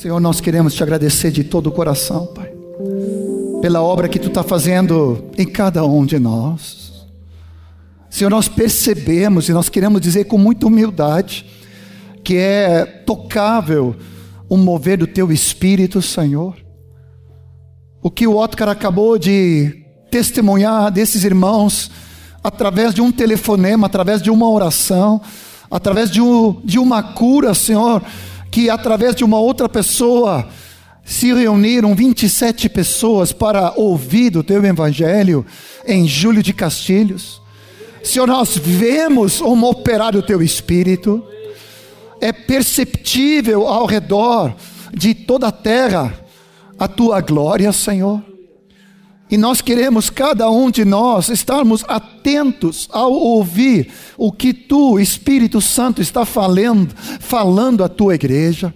Senhor, nós queremos te agradecer de todo o coração, Pai, pela obra que tu está fazendo em cada um de nós. Senhor, nós percebemos e nós queremos dizer com muita humildade que é tocável o mover do teu espírito, Senhor. O que o Otcar acabou de testemunhar desses irmãos, através de um telefonema, através de uma oração, através de, um, de uma cura, Senhor, que através de uma outra pessoa se reuniram 27 pessoas para ouvir do teu evangelho em Júlio de Castilhos. Senhor, nós vemos um operário do teu espírito, é perceptível ao redor de toda a terra a tua glória, Senhor. E nós queremos, cada um de nós, estarmos atentos ao ouvir o que tu, Espírito Santo, está falando, falando à tua igreja.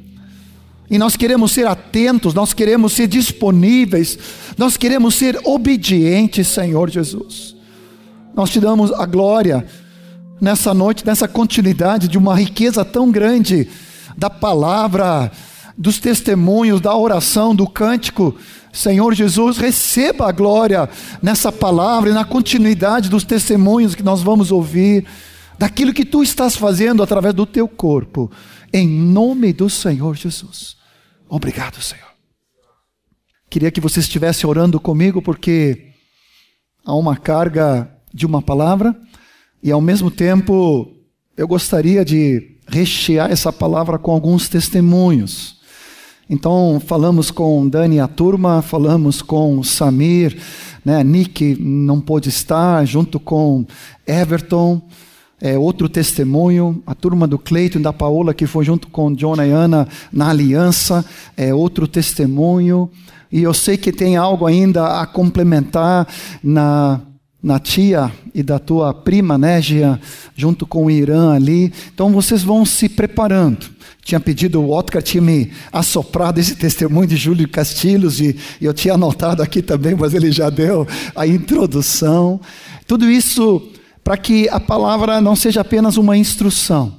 E nós queremos ser atentos, nós queremos ser disponíveis, nós queremos ser obedientes, Senhor Jesus. Nós te damos a glória nessa noite, nessa continuidade de uma riqueza tão grande da palavra dos testemunhos, da oração, do cântico. Senhor Jesus, receba a glória nessa palavra e na continuidade dos testemunhos que nós vamos ouvir, daquilo que tu estás fazendo através do teu corpo, em nome do Senhor Jesus. Obrigado, Senhor. Queria que você estivesse orando comigo, porque há uma carga de uma palavra, e ao mesmo tempo eu gostaria de rechear essa palavra com alguns testemunhos. Então, falamos com Dani e a turma, falamos com Samir, né? Nick não pôde estar, junto com Everton, é, outro testemunho, a turma do Cleiton e da Paola, que foi junto com John e Ana na aliança, é outro testemunho. E eu sei que tem algo ainda a complementar na na tia e da tua prima Négia, junto com o Irã ali. Então vocês vão se preparando. Tinha pedido, o Otcar tinha me assoprado esse testemunho de Júlio Castilhos, e eu tinha anotado aqui também, mas ele já deu a introdução. Tudo isso para que a palavra não seja apenas uma instrução,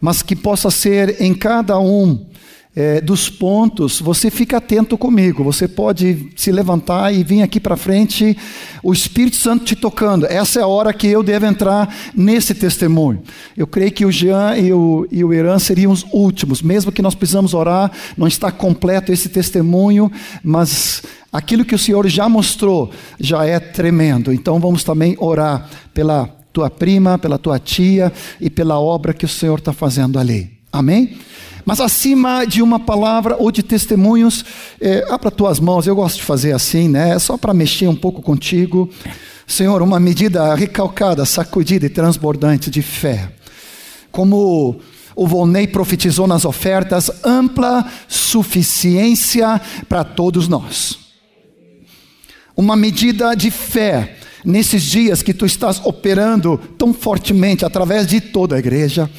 mas que possa ser em cada um é, dos pontos, você fica atento comigo. Você pode se levantar e vir aqui para frente, o Espírito Santo te tocando. Essa é a hora que eu devo entrar nesse testemunho. Eu creio que o Jean e o, e o Irã seriam os últimos, mesmo que nós precisamos orar, não está completo esse testemunho, mas aquilo que o Senhor já mostrou já é tremendo. Então vamos também orar pela tua prima, pela tua tia e pela obra que o Senhor está fazendo ali. Amém? Mas acima de uma palavra ou de testemunhos, é, abra tuas mãos, eu gosto de fazer assim, né? É só para mexer um pouco contigo. Senhor, uma medida recalcada, sacudida e transbordante de fé. Como o Volney profetizou nas ofertas, ampla suficiência para todos nós. Uma medida de fé nesses dias que tu estás operando tão fortemente através de toda a igreja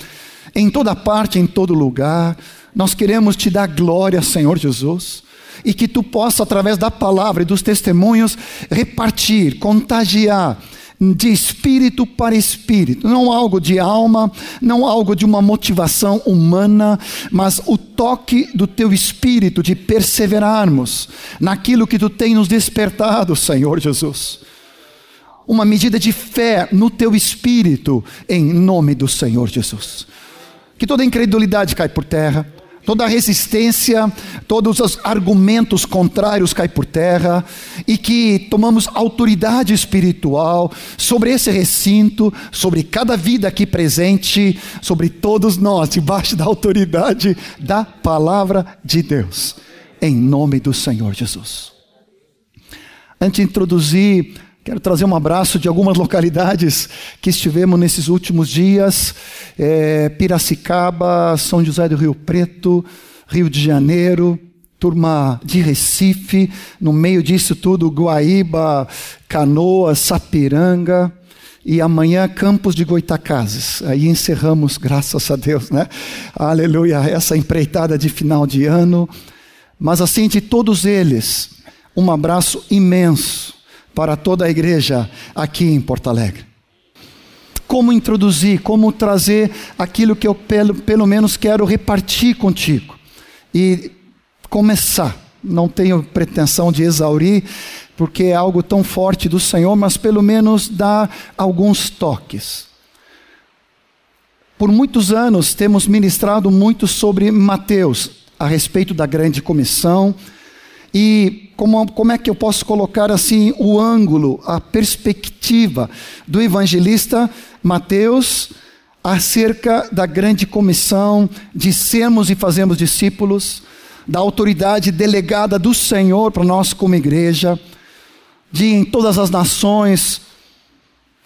em toda parte, em todo lugar. Nós queremos te dar glória, Senhor Jesus, e que tu possa, através da palavra e dos testemunhos, repartir, contagiar de espírito para espírito, não algo de alma, não algo de uma motivação humana, mas o toque do teu espírito de perseverarmos naquilo que tu tem nos despertado, Senhor Jesus. Uma medida de fé no teu espírito, em nome do Senhor Jesus que toda incredulidade cai por terra, toda resistência, todos os argumentos contrários caem por terra e que tomamos autoridade espiritual sobre esse recinto, sobre cada vida aqui presente, sobre todos nós, debaixo da autoridade da palavra de Deus, em nome do Senhor Jesus. Antes de introduzir Quero trazer um abraço de algumas localidades que estivemos nesses últimos dias: é, Piracicaba, São José do Rio Preto, Rio de Janeiro, turma de Recife, no meio disso tudo, Guaíba, Canoas, Sapiranga. E amanhã, Campos de Goitacazes. Aí encerramos, graças a Deus, né? Aleluia, essa empreitada de final de ano. Mas assim, de todos eles, um abraço imenso para toda a igreja aqui em Porto Alegre. Como introduzir, como trazer aquilo que eu pelo, pelo menos quero repartir contigo. E começar. Não tenho pretensão de exaurir, porque é algo tão forte do Senhor, mas pelo menos dar alguns toques. Por muitos anos temos ministrado muito sobre Mateus, a respeito da grande comissão. E como, como é que eu posso colocar assim o ângulo, a perspectiva do evangelista Mateus acerca da grande comissão de sermos e fazermos discípulos, da autoridade delegada do Senhor para nós como igreja, de em todas as nações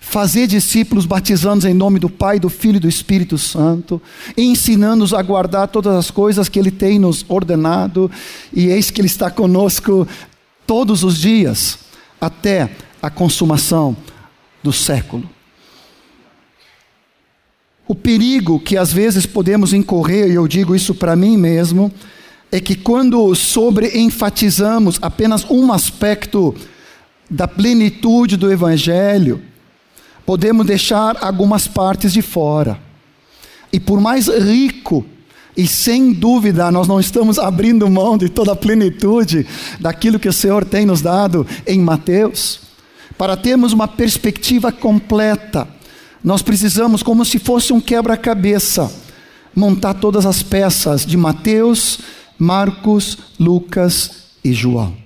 fazer discípulos batizando em nome do Pai, do Filho e do Espírito Santo, ensinando-os a guardar todas as coisas que Ele tem nos ordenado, e eis que Ele está conosco todos os dias, até a consumação do século. O perigo que às vezes podemos incorrer, e eu digo isso para mim mesmo, é que quando sobre enfatizamos apenas um aspecto da plenitude do Evangelho, podemos deixar algumas partes de fora. E por mais rico, e sem dúvida nós não estamos abrindo mão de toda a plenitude daquilo que o Senhor tem nos dado em Mateus, para termos uma perspectiva completa, nós precisamos, como se fosse um quebra-cabeça, montar todas as peças de Mateus, Marcos, Lucas e João.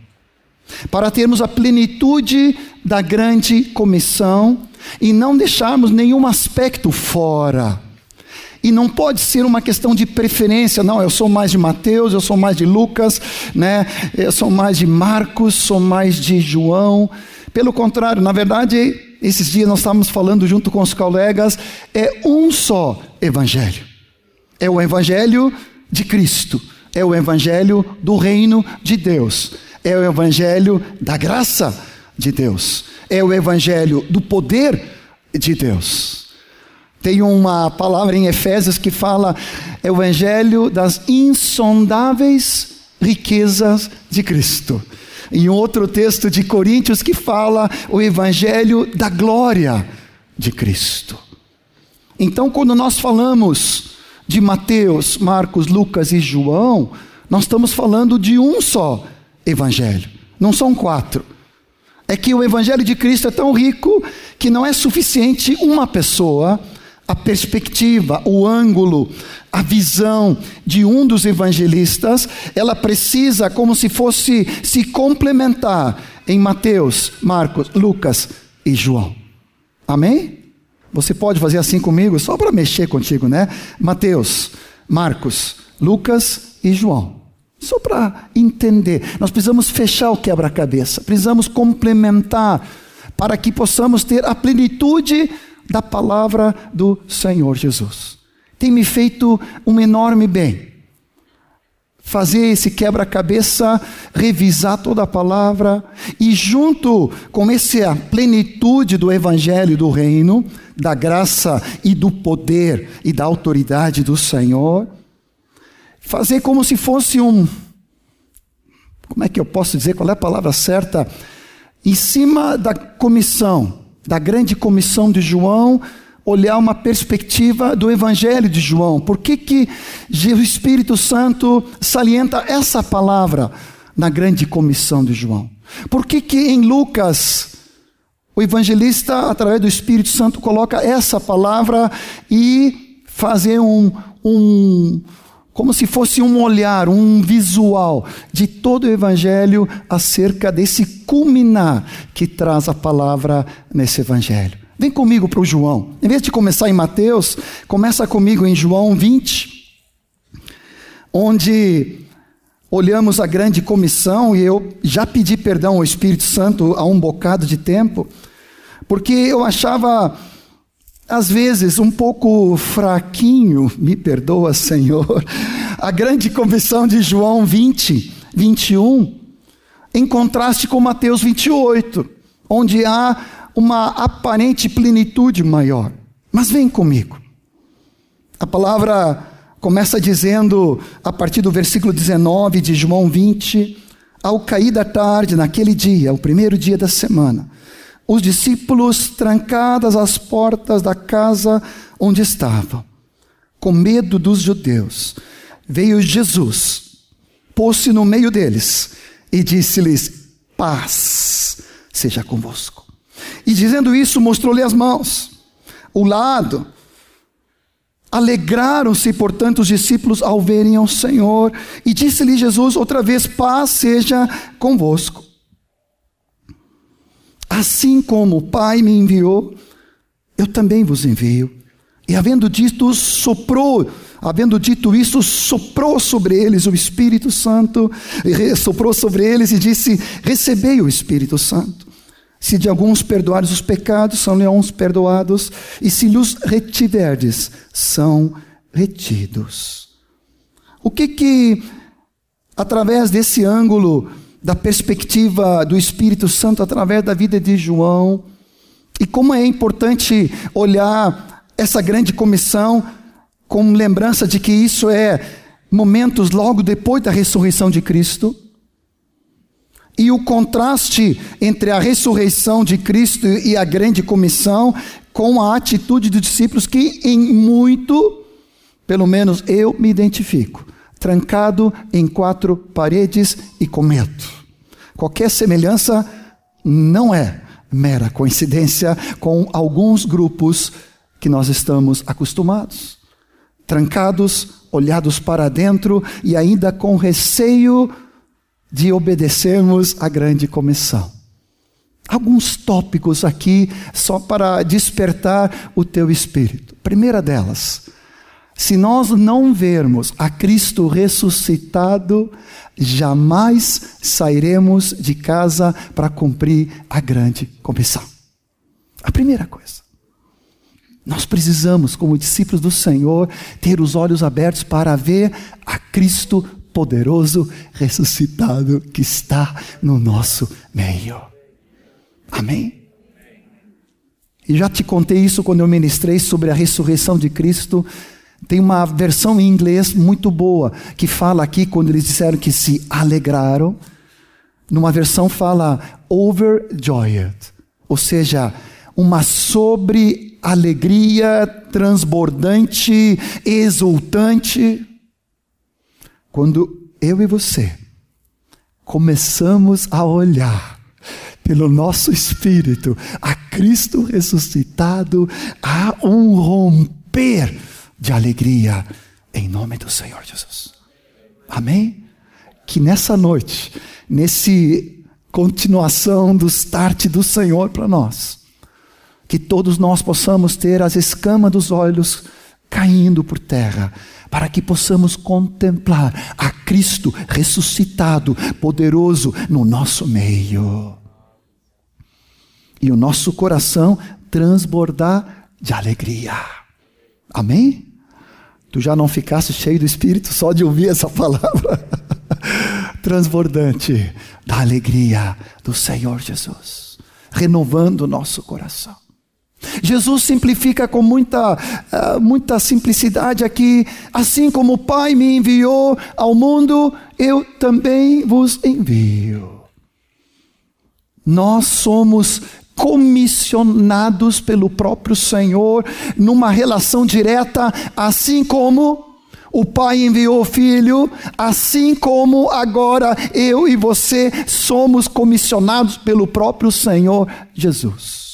Para termos a plenitude da grande comissão e não deixarmos nenhum aspecto fora. E não pode ser uma questão de preferência, não, eu sou mais de Mateus, eu sou mais de Lucas, né? Eu sou mais de Marcos, sou mais de João. Pelo contrário, na verdade, esses dias nós estávamos falando junto com os colegas, é um só evangelho. É o evangelho de Cristo, é o evangelho do reino de Deus, é o evangelho da graça de Deus é o evangelho do poder de Deus. Tem uma palavra em Efésios que fala é o evangelho das insondáveis riquezas de Cristo. Em outro texto de Coríntios que fala o evangelho da glória de Cristo. Então, quando nós falamos de Mateus, Marcos, Lucas e João, nós estamos falando de um só evangelho, não são quatro é que o Evangelho de Cristo é tão rico que não é suficiente uma pessoa, a perspectiva, o ângulo, a visão de um dos evangelistas, ela precisa, como se fosse se complementar em Mateus, Marcos, Lucas e João. Amém? Você pode fazer assim comigo, só para mexer contigo, né? Mateus, Marcos, Lucas e João. Só para entender, nós precisamos fechar o quebra-cabeça, precisamos complementar para que possamos ter a plenitude da palavra do Senhor Jesus. Tem me feito um enorme bem. Fazer esse quebra-cabeça, revisar toda a palavra e, junto com essa plenitude do Evangelho do Reino, da graça e do poder e da autoridade do Senhor, fazer como se fosse um. Como é que eu posso dizer qual é a palavra certa? Em cima da comissão, da grande comissão de João, olhar uma perspectiva do Evangelho de João. Por que, que o Espírito Santo salienta essa palavra na grande comissão de João? Por que, que em Lucas o evangelista, através do Espírito Santo, coloca essa palavra e fazer um, um, como se fosse um olhar, um visual de todo o Evangelho acerca desse culminar que traz a palavra nesse Evangelho. Vem comigo para o João. Em vez de começar em Mateus, começa comigo em João 20, onde olhamos a grande comissão e eu já pedi perdão ao Espírito Santo há um bocado de tempo, porque eu achava às vezes um pouco fraquinho, me perdoa, Senhor, a grande comissão de João 20, 21, em contraste com Mateus 28, onde há uma aparente plenitude maior. Mas vem comigo. A palavra começa dizendo, a partir do versículo 19 de João 20, ao cair da tarde, naquele dia, o primeiro dia da semana, os discípulos trancadas as portas da casa onde estavam, com medo dos judeus, veio Jesus pôs-se no meio deles e disse-lhes: Paz seja convosco. E dizendo isso, mostrou-lhe as mãos, o lado. Alegraram-se, portanto, os discípulos ao verem ao Senhor. E disse-lhe Jesus outra vez: Paz seja convosco. Assim como o Pai me enviou, eu também vos envio. E havendo dito, soprou, havendo dito isso, soprou sobre eles o Espírito Santo, soprou sobre eles e disse: Recebei o Espírito Santo. Se de alguns perdoares os pecados, são leões perdoados, e se lhes retiverdes, são retidos. O que que, através desse ângulo, da perspectiva do Espírito Santo, através da vida de João, e como é importante olhar essa grande comissão com lembrança de que isso é momentos logo depois da ressurreição de Cristo. E o contraste entre a ressurreição de Cristo e a grande comissão com a atitude dos discípulos que em muito, pelo menos eu me identifico, trancado em quatro paredes e com medo. Qualquer semelhança não é mera coincidência com alguns grupos que nós estamos acostumados. Trancados, olhados para dentro e ainda com receio de obedecermos à grande comissão. Alguns tópicos aqui só para despertar o teu espírito. Primeira delas, se nós não vermos a Cristo ressuscitado, jamais sairemos de casa para cumprir a grande comissão. A primeira coisa. Nós precisamos, como discípulos do Senhor, ter os olhos abertos para ver a Cristo poderoso ressuscitado que está no nosso meio. Amém? E já te contei isso quando eu ministrei sobre a ressurreição de Cristo. Tem uma versão em inglês muito boa que fala aqui quando eles disseram que se alegraram. Numa versão fala overjoyed, ou seja, uma sobre alegria transbordante, exultante. Quando eu e você começamos a olhar pelo nosso espírito a Cristo ressuscitado, há um romper de alegria em nome do Senhor Jesus. Amém? Que nessa noite, nesse continuação do start do Senhor para nós, que todos nós possamos ter as escamas dos olhos caindo por terra, para que possamos contemplar a Cristo ressuscitado, poderoso no nosso meio. E o nosso coração transbordar de alegria. Amém? Tu já não ficasse cheio do Espírito só de ouvir essa palavra? Transbordante da alegria do Senhor Jesus, renovando o nosso coração. Jesus simplifica com muita, uh, muita simplicidade aqui, assim como o Pai me enviou ao mundo, eu também vos envio. Nós somos comissionados pelo próprio Senhor numa relação direta, assim como o Pai enviou o Filho, assim como agora eu e você somos comissionados pelo próprio Senhor Jesus.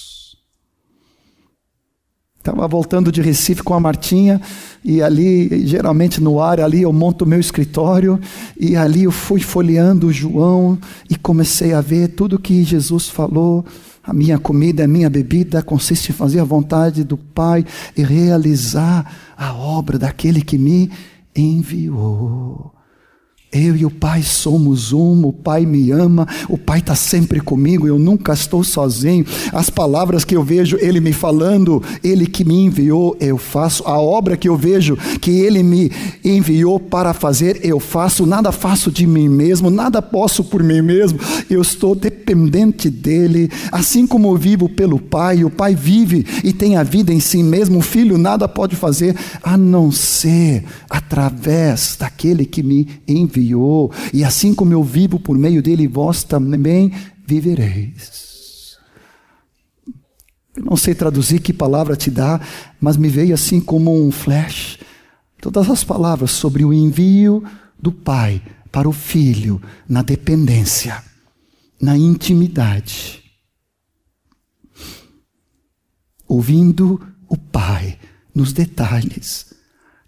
Estava voltando de Recife com a Martinha e ali, geralmente no ar, ali eu monto meu escritório e ali eu fui folheando o João e comecei a ver tudo que Jesus falou a minha comida, a minha bebida consiste em fazer a vontade do Pai e realizar a obra daquele que me enviou. Eu e o Pai somos um, o Pai me ama, o Pai está sempre comigo, eu nunca estou sozinho. As palavras que eu vejo Ele me falando, Ele que me enviou, eu faço. A obra que eu vejo que Ele me enviou para fazer, eu faço. Nada faço de mim mesmo, nada posso por mim mesmo, eu estou dependente dEle. Assim como eu vivo pelo Pai, o Pai vive e tem a vida em si mesmo, o Filho nada pode fazer a não ser através daquele que me enviou e assim como eu vivo por meio dele, vós também vivereis. Eu não sei traduzir que palavra te dá, mas me veio assim como um flash. Todas as palavras sobre o envio do Pai para o filho na dependência, na intimidade. Ouvindo o Pai nos detalhes,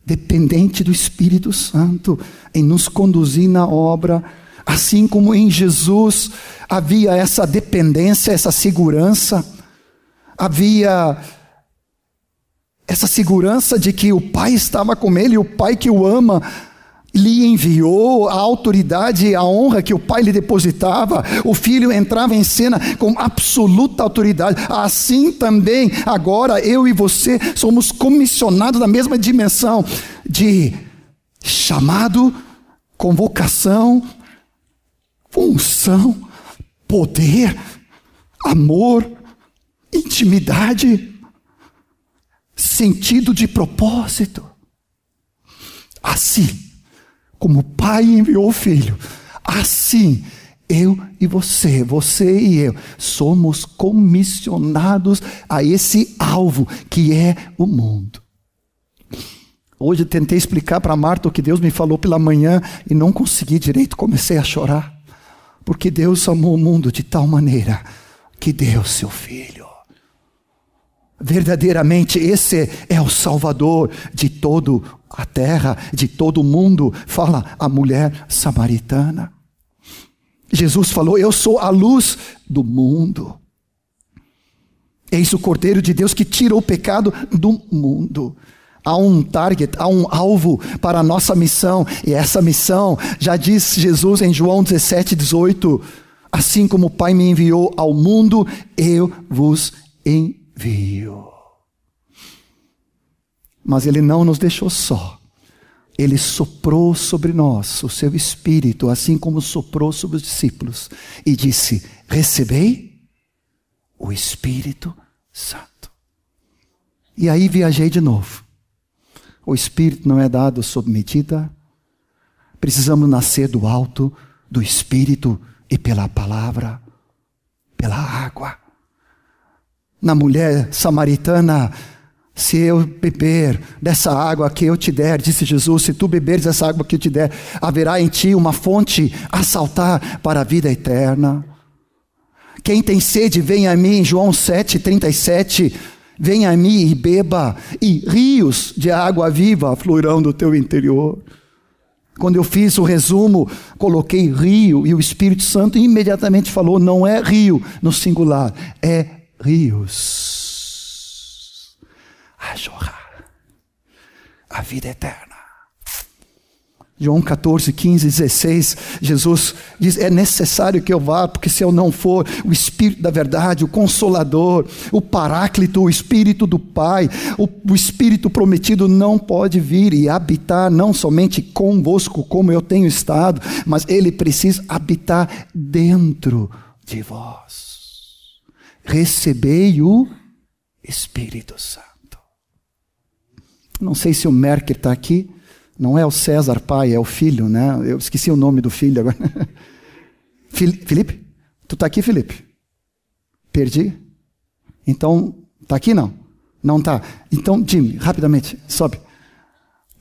dependente do Espírito Santo em nos conduzir na obra, assim como em Jesus havia essa dependência, essa segurança, havia essa segurança de que o Pai estava com ele, o Pai que o ama, lhe enviou a autoridade e a honra que o pai lhe depositava, o filho entrava em cena com absoluta autoridade. Assim também, agora eu e você somos comissionados na mesma dimensão de chamado, convocação, função, poder, amor, intimidade, sentido de propósito. Assim como o Pai enviou o Filho, assim eu e você, você e eu, somos comissionados a esse alvo que é o mundo. Hoje tentei explicar para Marta o que Deus me falou pela manhã e não consegui direito, comecei a chorar. Porque Deus amou o mundo de tal maneira que deu seu filho. Verdadeiramente, esse é o Salvador de todo a terra, de todo o mundo, fala a mulher samaritana. Jesus falou: Eu sou a luz do mundo. Eis o Cordeiro de Deus que tira o pecado do mundo. Há um target, há um alvo para a nossa missão, e essa missão, já diz Jesus em João 17, 18: Assim como o Pai me enviou ao mundo, eu vos envio veio. Mas Ele não nos deixou só. Ele soprou sobre nós o seu espírito, assim como soprou sobre os discípulos, e disse: Recebei o Espírito Santo. E aí viajei de novo. O Espírito não é dado sob medida. Precisamos nascer do alto, do Espírito e pela palavra, pela água na mulher samaritana: Se eu beber dessa água que eu te der, disse Jesus, se tu beberes essa água que eu te der, haverá em ti uma fonte a saltar para a vida eterna. Quem tem sede, vem a mim, João 7, 37. Venha a mim e beba, e rios de água viva fluirão do teu interior. Quando eu fiz o resumo, coloquei rio e o Espírito Santo imediatamente falou: não é rio no singular, é rios. A jorrar. A vida eterna. João 14, 15, 16, Jesus diz: É necessário que eu vá, porque se eu não for, o Espírito da Verdade, o Consolador, o Paráclito, o Espírito do Pai, o, o Espírito prometido não pode vir e habitar não somente convosco, como eu tenho estado, mas ele precisa habitar dentro de vós recebei o Espírito Santo. Não sei se o Merker está aqui. Não é o César pai, é o filho, né? Eu esqueci o nome do filho agora. Felipe? Tu está aqui, Felipe? Perdi? Então, está aqui não? Não está. Então, Jimmy, rapidamente, sobe.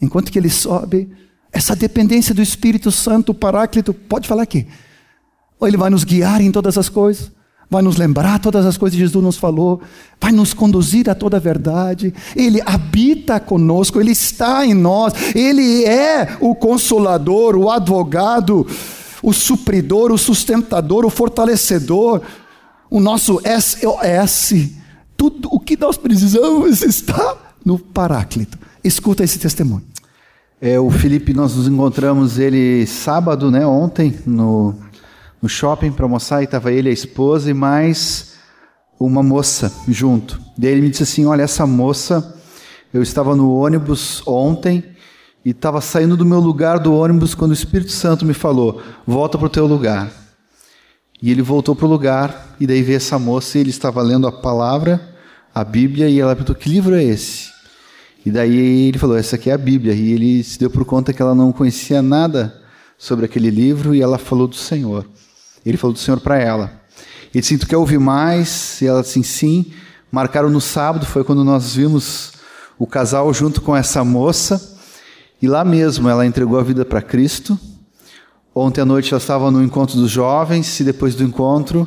Enquanto que ele sobe, essa dependência do Espírito Santo, o Paráclito, pode falar aqui. Ou ele vai nos guiar em todas as coisas vai nos lembrar todas as coisas que Jesus nos falou, vai nos conduzir a toda a verdade. Ele habita conosco, ele está em nós, ele é o consolador, o advogado, o supridor, o sustentador, o fortalecedor, o nosso SOS. Tudo o que nós precisamos está no Paráclito. Escuta esse testemunho. É, o Felipe, nós nos encontramos ele sábado, né, ontem, no no shopping para almoçar e estava ele, a esposa e mais uma moça junto. Daí ele me disse assim: Olha, essa moça, eu estava no ônibus ontem e estava saindo do meu lugar do ônibus quando o Espírito Santo me falou: Volta para o teu lugar. E ele voltou para o lugar e daí veio essa moça e ele estava lendo a palavra, a Bíblia, e ela perguntou: Que livro é esse? E daí ele falou: Essa aqui é a Bíblia. E ele se deu por conta que ela não conhecia nada sobre aquele livro e ela falou do Senhor. Ele falou do Senhor para ela. Ele disse: Tu quer ouvir mais? E ela disse: Sim. Marcaram no sábado, foi quando nós vimos o casal junto com essa moça. E lá mesmo ela entregou a vida para Cristo. Ontem à noite ela estava no encontro dos jovens e depois do encontro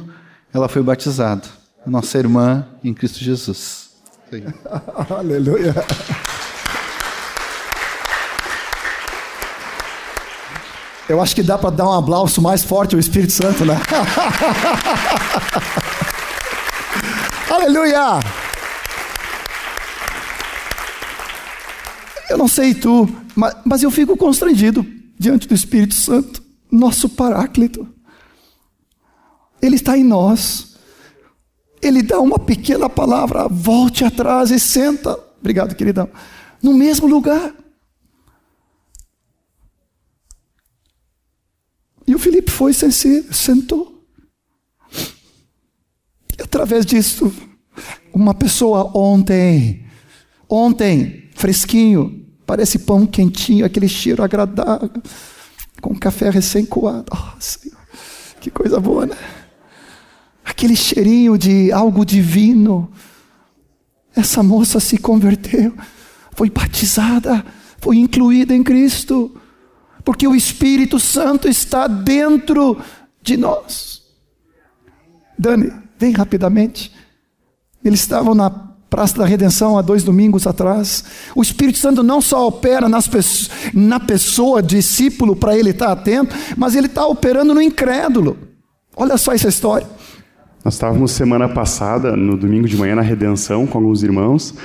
ela foi batizada. Nossa irmã em Cristo Jesus. Aleluia. Eu acho que dá para dar um aplauso mais forte ao Espírito Santo, né? Aleluia! Eu não sei tu, mas, mas eu fico constrangido diante do Espírito Santo, nosso Paráclito. Ele está em nós. Ele dá uma pequena palavra, volte atrás e senta. Obrigado, queridão. No mesmo lugar. E o Felipe foi sensível, sentou. E através disso, uma pessoa ontem, ontem, fresquinho, parece pão quentinho, aquele cheiro agradável, com café recém-coado. Oh, Senhor, que coisa boa, né? Aquele cheirinho de algo divino. Essa moça se converteu, foi batizada, foi incluída em Cristo porque o Espírito Santo está dentro de nós. Dani, vem rapidamente. Eles estavam na Praça da Redenção há dois domingos atrás. O Espírito Santo não só opera nas, na pessoa, discípulo, para ele estar atento, mas ele está operando no incrédulo. Olha só essa história. Nós estávamos semana passada, no domingo de manhã, na Redenção, com alguns irmãos,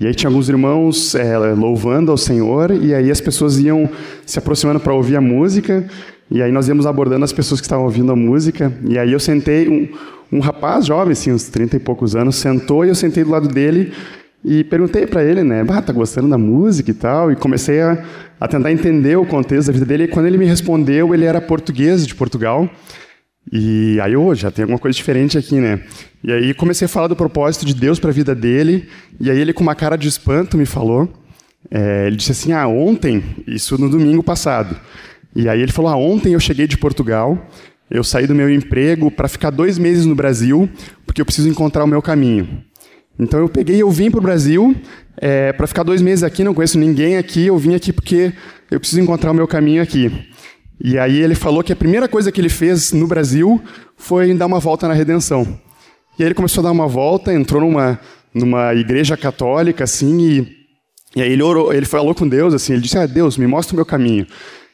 e aí tinha alguns irmãos é, louvando ao Senhor, e aí as pessoas iam se aproximando para ouvir a música, e aí nós íamos abordando as pessoas que estavam ouvindo a música, e aí eu sentei, um, um rapaz jovem, assim, uns 30 e poucos anos, sentou e eu sentei do lado dele e perguntei para ele, né, bah, tá gostando da música e tal, e comecei a, a tentar entender o contexto da vida dele, e quando ele me respondeu, ele era português de Portugal, e aí, oh, já tem alguma coisa diferente aqui, né? E aí comecei a falar do propósito de Deus para a vida dele, e aí ele com uma cara de espanto me falou, é, ele disse assim, ah, ontem, isso no domingo passado, e aí ele falou, ah, ontem eu cheguei de Portugal, eu saí do meu emprego para ficar dois meses no Brasil, porque eu preciso encontrar o meu caminho. Então eu peguei eu vim para o Brasil é, para ficar dois meses aqui, não conheço ninguém aqui, eu vim aqui porque eu preciso encontrar o meu caminho aqui. E aí ele falou que a primeira coisa que ele fez no Brasil foi dar uma volta na redenção. E aí ele começou a dar uma volta, entrou numa, numa igreja católica, assim, e, e aí ele orou, ele falou com Deus, assim, ele disse, ah, Deus, me mostra o meu caminho.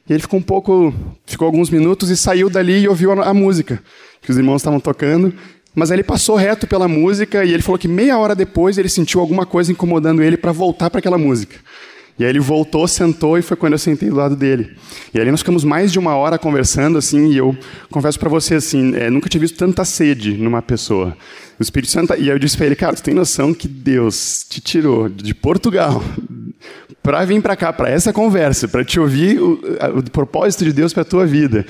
E ele ficou um pouco, ficou alguns minutos e saiu dali e ouviu a, a música que os irmãos estavam tocando. Mas aí ele passou reto pela música e ele falou que meia hora depois ele sentiu alguma coisa incomodando ele para voltar para aquela música. E aí ele voltou, sentou e foi quando eu sentei do lado dele. E aí nós ficamos mais de uma hora conversando assim, e eu confesso para você assim, é, nunca tinha visto tanta sede numa pessoa. O Espírito Santo, e aí eu disse para ele, cara, tu tem noção que Deus te tirou de Portugal para vir para cá, para essa conversa, para te ouvir o, o propósito de Deus para tua vida.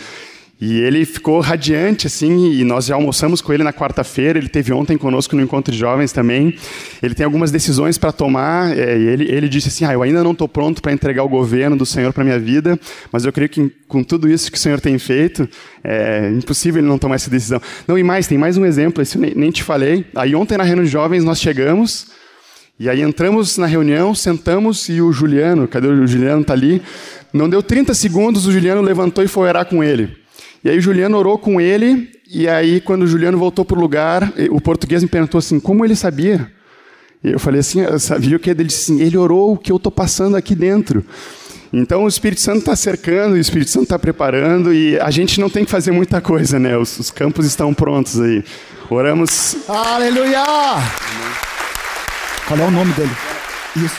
E ele ficou radiante, assim, e nós já almoçamos com ele na quarta-feira. Ele teve ontem conosco no encontro de jovens também. Ele tem algumas decisões para tomar. É, e ele, ele disse assim: ah, eu ainda não estou pronto para entregar o governo do Senhor para minha vida, mas eu creio que com tudo isso que o Senhor tem feito, é impossível ele não tomar essa decisão. Não, e mais, tem mais um exemplo, esse eu nem, nem te falei. Aí ontem na reunião de jovens nós chegamos. E aí entramos na reunião, sentamos e o Juliano, cadê o Juliano? Está ali. Não deu 30 segundos, o Juliano levantou e foi orar com ele. E aí o Juliano orou com ele, e aí quando o Juliano voltou para o lugar, o português me perguntou assim, como ele sabia? E eu falei assim, eu sabia o que? Ele disse assim, ele orou o que eu estou passando aqui dentro. Então o Espírito Santo está cercando, o Espírito Santo está preparando, e a gente não tem que fazer muita coisa, né? Os, os campos estão prontos aí. Oramos. Aleluia! Qual é o nome dele? Isso.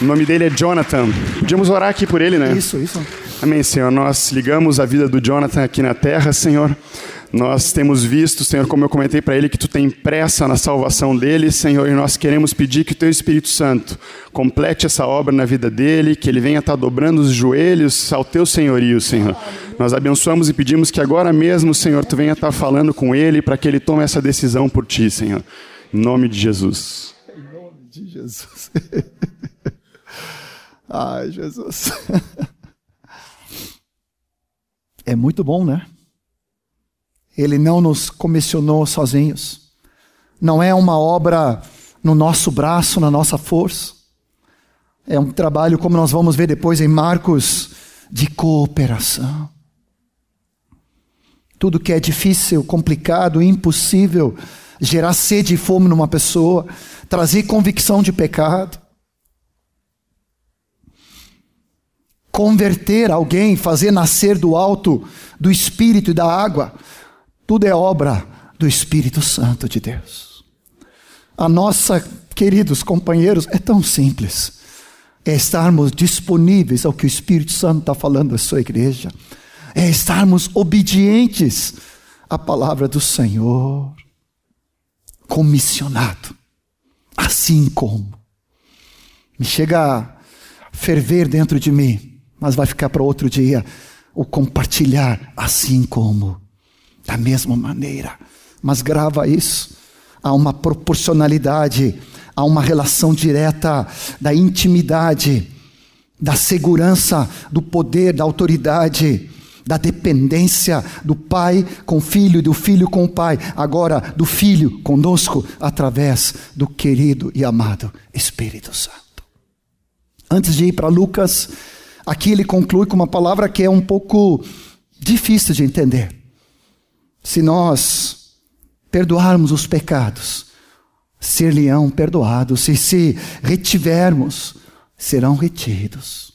O nome dele é Jonathan. Podíamos orar aqui por ele, né? Isso, isso. Amém, Senhor. Nós ligamos a vida do Jonathan aqui na terra, Senhor. Nós temos visto, Senhor, como eu comentei para ele, que tu tem pressa na salvação dele, Senhor, e nós queremos pedir que o teu Espírito Santo complete essa obra na vida dele, que ele venha estar dobrando os joelhos ao teu senhorio, Senhor. Nós abençoamos e pedimos que agora mesmo, Senhor, tu venha estar falando com ele para que ele tome essa decisão por ti, Senhor. Em nome de Jesus. Em nome de Jesus. Ai, Jesus. É muito bom, né? Ele não nos comissionou sozinhos. Não é uma obra no nosso braço, na nossa força. É um trabalho, como nós vamos ver depois em Marcos, de cooperação. tudo que é difícil, complicado, impossível, gerar sede e fome numa pessoa, trazer convicção de pecado, converter alguém, fazer nascer do alto, do Espírito e da água, tudo é obra do Espírito Santo de Deus. A nossa, queridos companheiros, é tão simples. É estarmos disponíveis ao que o Espírito Santo está falando à sua igreja. É estarmos obedientes à palavra do Senhor. Comissionado. Assim como. Me chega a ferver dentro de mim, mas vai ficar para outro dia. O compartilhar, assim como. Da mesma maneira mas grava isso. Há uma proporcionalidade, há uma relação direta da intimidade, da segurança, do poder, da autoridade, da dependência do pai com o filho do filho com o pai, agora do filho conosco através do querido e amado Espírito Santo. Antes de ir para Lucas, aqui ele conclui com uma palavra que é um pouco difícil de entender. Se nós perdoarmos os pecados, ser-lhe-ão perdoados, e se retivermos, serão retidos.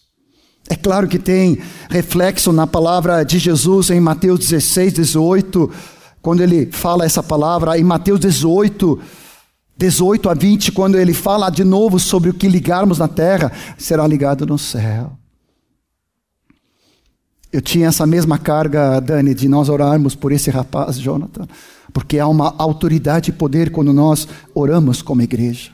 É claro que tem reflexo na palavra de Jesus em Mateus 16, 18, quando ele fala essa palavra, em Mateus 18, 18 a 20, quando ele fala de novo sobre o que ligarmos na terra, será ligado no céu. Eu tinha essa mesma carga, Dani, de nós orarmos por esse rapaz, Jonathan porque há uma autoridade e poder quando nós oramos como igreja.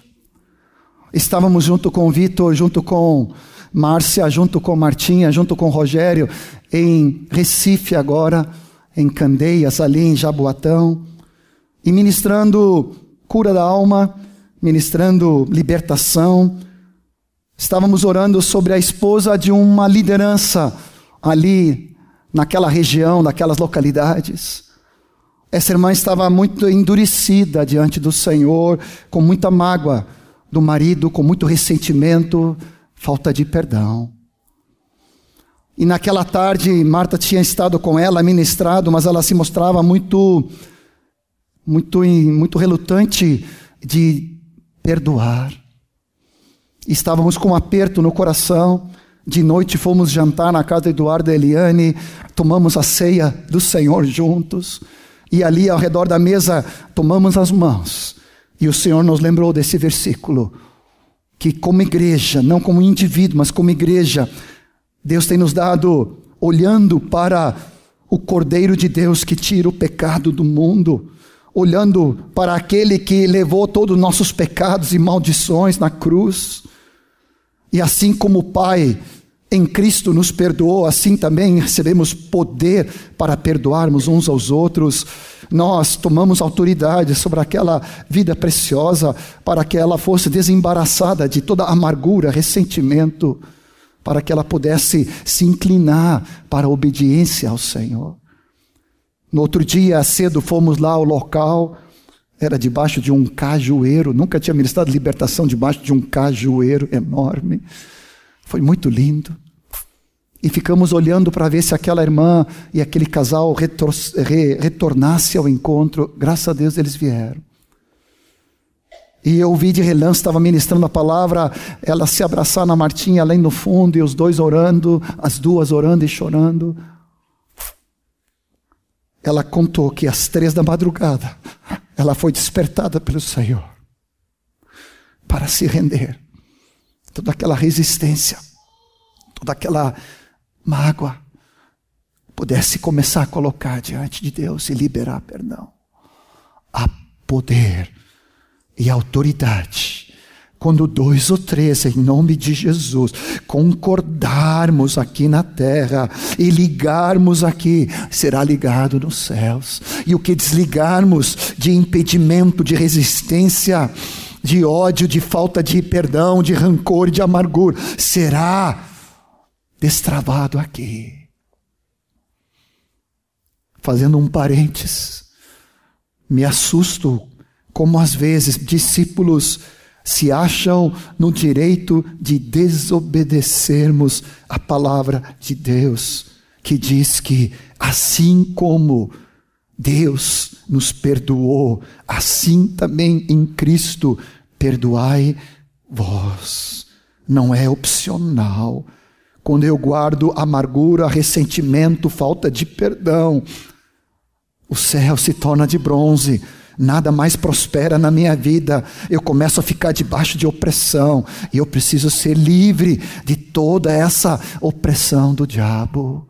Estávamos junto com o Vitor, junto com Márcia, junto com Martinha, junto com Rogério, em Recife agora, em Candeias, ali em Jaboatão, e ministrando cura da alma, ministrando libertação. Estávamos orando sobre a esposa de uma liderança ali naquela região, naquelas localidades. Essa irmã estava muito endurecida diante do Senhor, com muita mágoa do marido, com muito ressentimento, falta de perdão. E naquela tarde, Marta tinha estado com ela, ministrado, mas ela se mostrava muito, muito, muito relutante de perdoar. Estávamos com um aperto no coração. De noite fomos jantar na casa de Eduardo e Eliane, tomamos a ceia do Senhor juntos. E ali ao redor da mesa tomamos as mãos. E o Senhor nos lembrou desse versículo. Que como igreja, não como indivíduo, mas como igreja, Deus tem nos dado, olhando para o Cordeiro de Deus que tira o pecado do mundo, olhando para aquele que levou todos os nossos pecados e maldições na cruz. E assim como o Pai em Cristo nos perdoou, assim também recebemos poder para perdoarmos uns aos outros. Nós tomamos autoridade sobre aquela vida preciosa para que ela fosse desembaraçada de toda amargura, ressentimento, para que ela pudesse se inclinar para a obediência ao Senhor. No outro dia, cedo, fomos lá ao local, era debaixo de um cajueiro, nunca tinha ministrado libertação debaixo de um cajueiro enorme. Foi muito lindo. E ficamos olhando para ver se aquela irmã e aquele casal retor re retornasse ao encontro. Graças a Deus eles vieram. E eu vi de relance, estava ministrando a palavra, ela se abraçar na Martinha além no fundo, e os dois orando, as duas orando e chorando. Ela contou que às três da madrugada, ela foi despertada pelo Senhor para se render. Toda aquela resistência toda aquela mágoa pudesse começar a colocar diante de Deus e liberar perdão. Há poder e autoridade. Quando dois ou três, em nome de Jesus, concordarmos aqui na terra e ligarmos aqui, será ligado nos céus. E o que desligarmos de impedimento, de resistência, de ódio, de falta de perdão, de rancor, de amargura, será destravado aqui. Fazendo um parênteses, me assusto como às vezes discípulos se acham no direito de desobedecermos a palavra de Deus, que diz que assim como Deus nos perdoou, assim também em Cristo perdoai vós. Não é opcional. Quando eu guardo amargura, ressentimento, falta de perdão, o céu se torna de bronze, nada mais prospera na minha vida, eu começo a ficar debaixo de opressão, e eu preciso ser livre de toda essa opressão do diabo.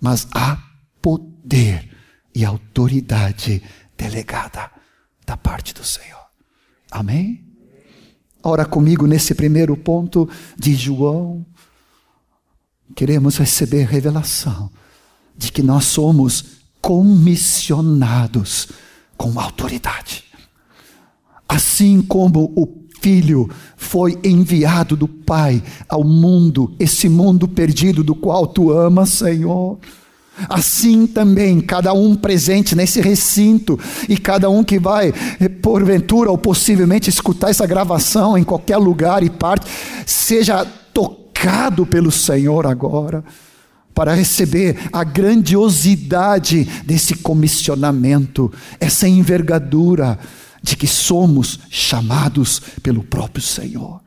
Mas há poder e autoridade delegada da parte do Senhor. Amém? Ora comigo nesse primeiro ponto de João. Queremos receber revelação de que nós somos comissionados com autoridade. Assim como o Filho foi enviado do Pai ao mundo, esse mundo perdido do qual tu amas, Senhor. Assim também, cada um presente nesse recinto e cada um que vai, porventura ou possivelmente, escutar essa gravação em qualquer lugar e parte, seja tocado pelo Senhor agora para receber a grandiosidade desse comissionamento, essa envergadura de que somos chamados pelo próprio Senhor.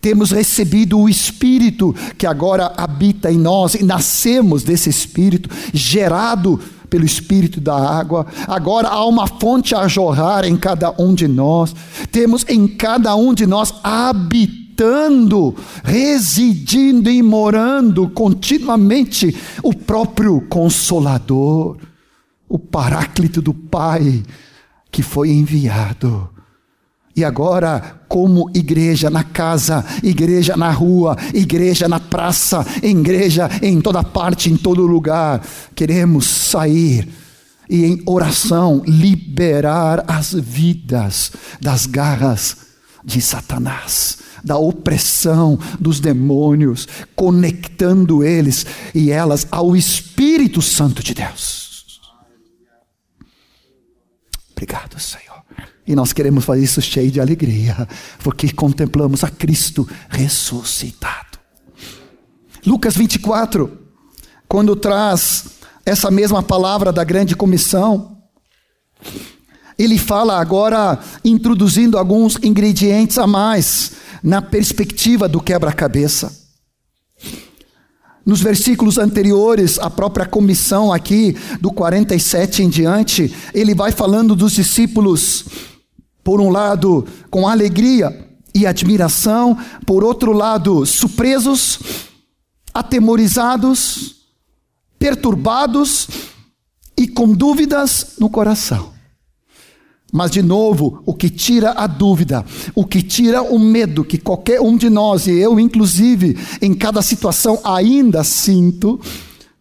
Temos recebido o Espírito que agora habita em nós e nascemos desse Espírito, gerado pelo Espírito da água. Agora há uma fonte a jorrar em cada um de nós. Temos em cada um de nós habitando, residindo e morando continuamente o próprio Consolador, o Paráclito do Pai que foi enviado. E agora, como igreja na casa, igreja na rua, igreja na praça, igreja em toda parte, em todo lugar, queremos sair e em oração liberar as vidas das garras de Satanás da opressão dos demônios, conectando eles e elas ao Espírito Santo de Deus. Obrigado, Senhor. E nós queremos fazer isso cheio de alegria, porque contemplamos a Cristo ressuscitado. Lucas 24, quando traz essa mesma palavra da grande comissão, ele fala agora introduzindo alguns ingredientes a mais na perspectiva do quebra-cabeça. Nos versículos anteriores, a própria comissão aqui, do 47 em diante, ele vai falando dos discípulos, por um lado, com alegria e admiração, por outro lado, surpresos, atemorizados, perturbados e com dúvidas no coração. Mas, de novo, o que tira a dúvida, o que tira o medo que qualquer um de nós, e eu inclusive, em cada situação ainda sinto,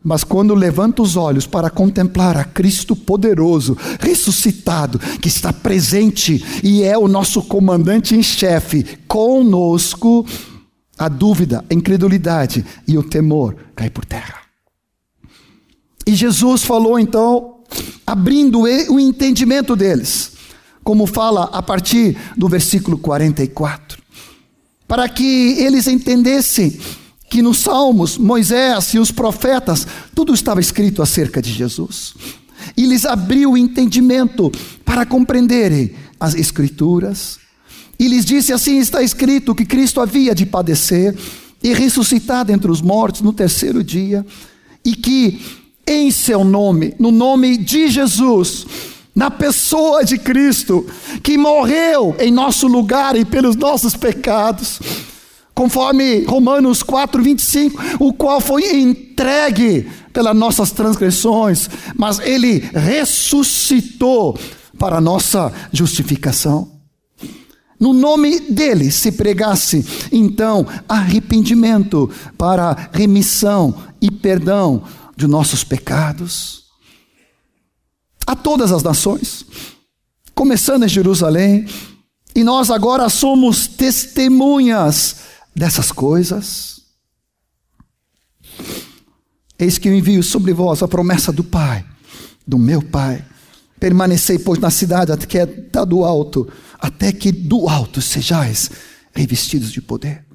mas quando levanto os olhos para contemplar a Cristo poderoso, ressuscitado, que está presente e é o nosso comandante em chefe conosco, a dúvida, a incredulidade e o temor cai por terra. E Jesus falou então, abrindo o entendimento deles como fala a partir do versículo 44. Para que eles entendessem que nos Salmos, Moisés e os profetas, tudo estava escrito acerca de Jesus. E lhes abriu o entendimento para compreenderem as Escrituras. E lhes disse: Assim está escrito que Cristo havia de padecer e ressuscitar entre os mortos no terceiro dia, e que em seu nome, no nome de Jesus, na pessoa de Cristo, que morreu em nosso lugar e pelos nossos pecados, conforme Romanos 4, 25, o qual foi entregue pelas nossas transgressões, mas ele ressuscitou para nossa justificação. No nome dele se pregasse, então, arrependimento para remissão e perdão de nossos pecados a todas as nações, começando em Jerusalém, e nós agora somos testemunhas dessas coisas. Eis que eu envio sobre vós a promessa do Pai, do meu Pai. Permanecei, pois, na cidade até que é do alto, até que do alto sejais revestidos de poder.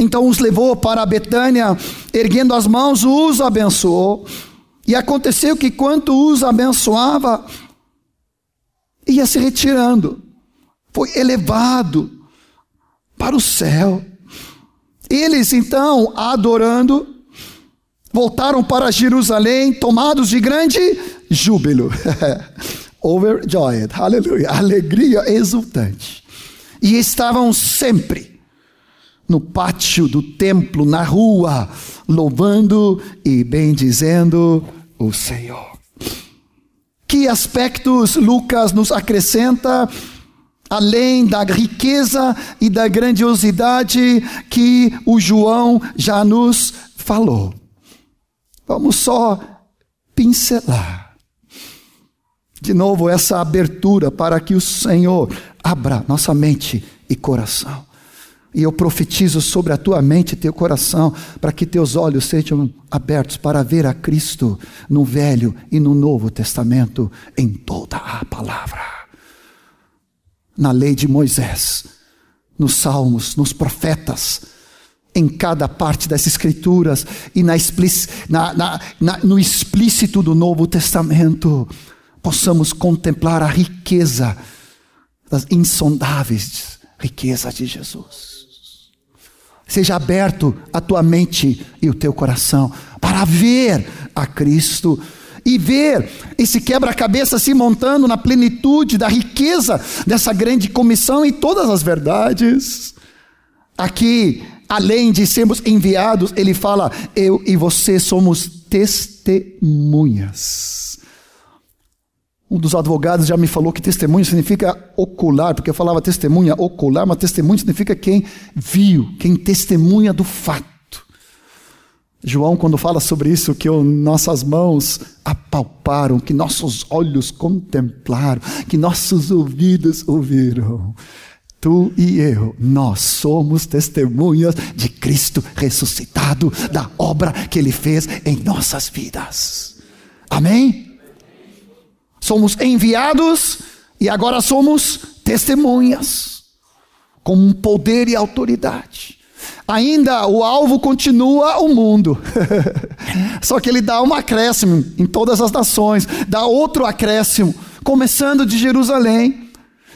Então os levou para a Betânia, erguendo as mãos, os abençoou. E aconteceu que, quando os abençoava, ia se retirando, foi elevado para o céu. Eles então, adorando, voltaram para Jerusalém, tomados de grande júbilo. Overjoyed, aleluia, alegria exultante. E estavam sempre no pátio do templo, na rua, louvando e bendizendo o Senhor. Que aspectos Lucas nos acrescenta além da riqueza e da grandiosidade que o João já nos falou. Vamos só pincelar. De novo, essa abertura para que o Senhor abra nossa mente e coração. E eu profetizo sobre a tua mente e teu coração, para que teus olhos sejam abertos para ver a Cristo no Velho e no Novo Testamento, em toda a palavra. Na lei de Moisés, nos Salmos, nos profetas, em cada parte das Escrituras e na, na, na, no explícito do Novo Testamento, possamos contemplar a riqueza das insondáveis riquezas de Jesus. Seja aberto a tua mente e o teu coração para ver a Cristo e ver esse quebra-cabeça se montando na plenitude da riqueza dessa grande comissão e todas as verdades. Aqui além de sermos enviados, ele fala: eu e você somos testemunhas. Um dos advogados já me falou que testemunha significa ocular, porque eu falava testemunha ocular, mas testemunha significa quem viu, quem testemunha do fato. João, quando fala sobre isso, que nossas mãos apalparam, que nossos olhos contemplaram, que nossos ouvidos ouviram. Tu e eu, nós somos testemunhas de Cristo ressuscitado, da obra que Ele fez em nossas vidas. Amém? Somos enviados e agora somos testemunhas, com poder e autoridade. Ainda o alvo continua o mundo, só que ele dá um acréscimo em todas as nações, dá outro acréscimo, começando de Jerusalém.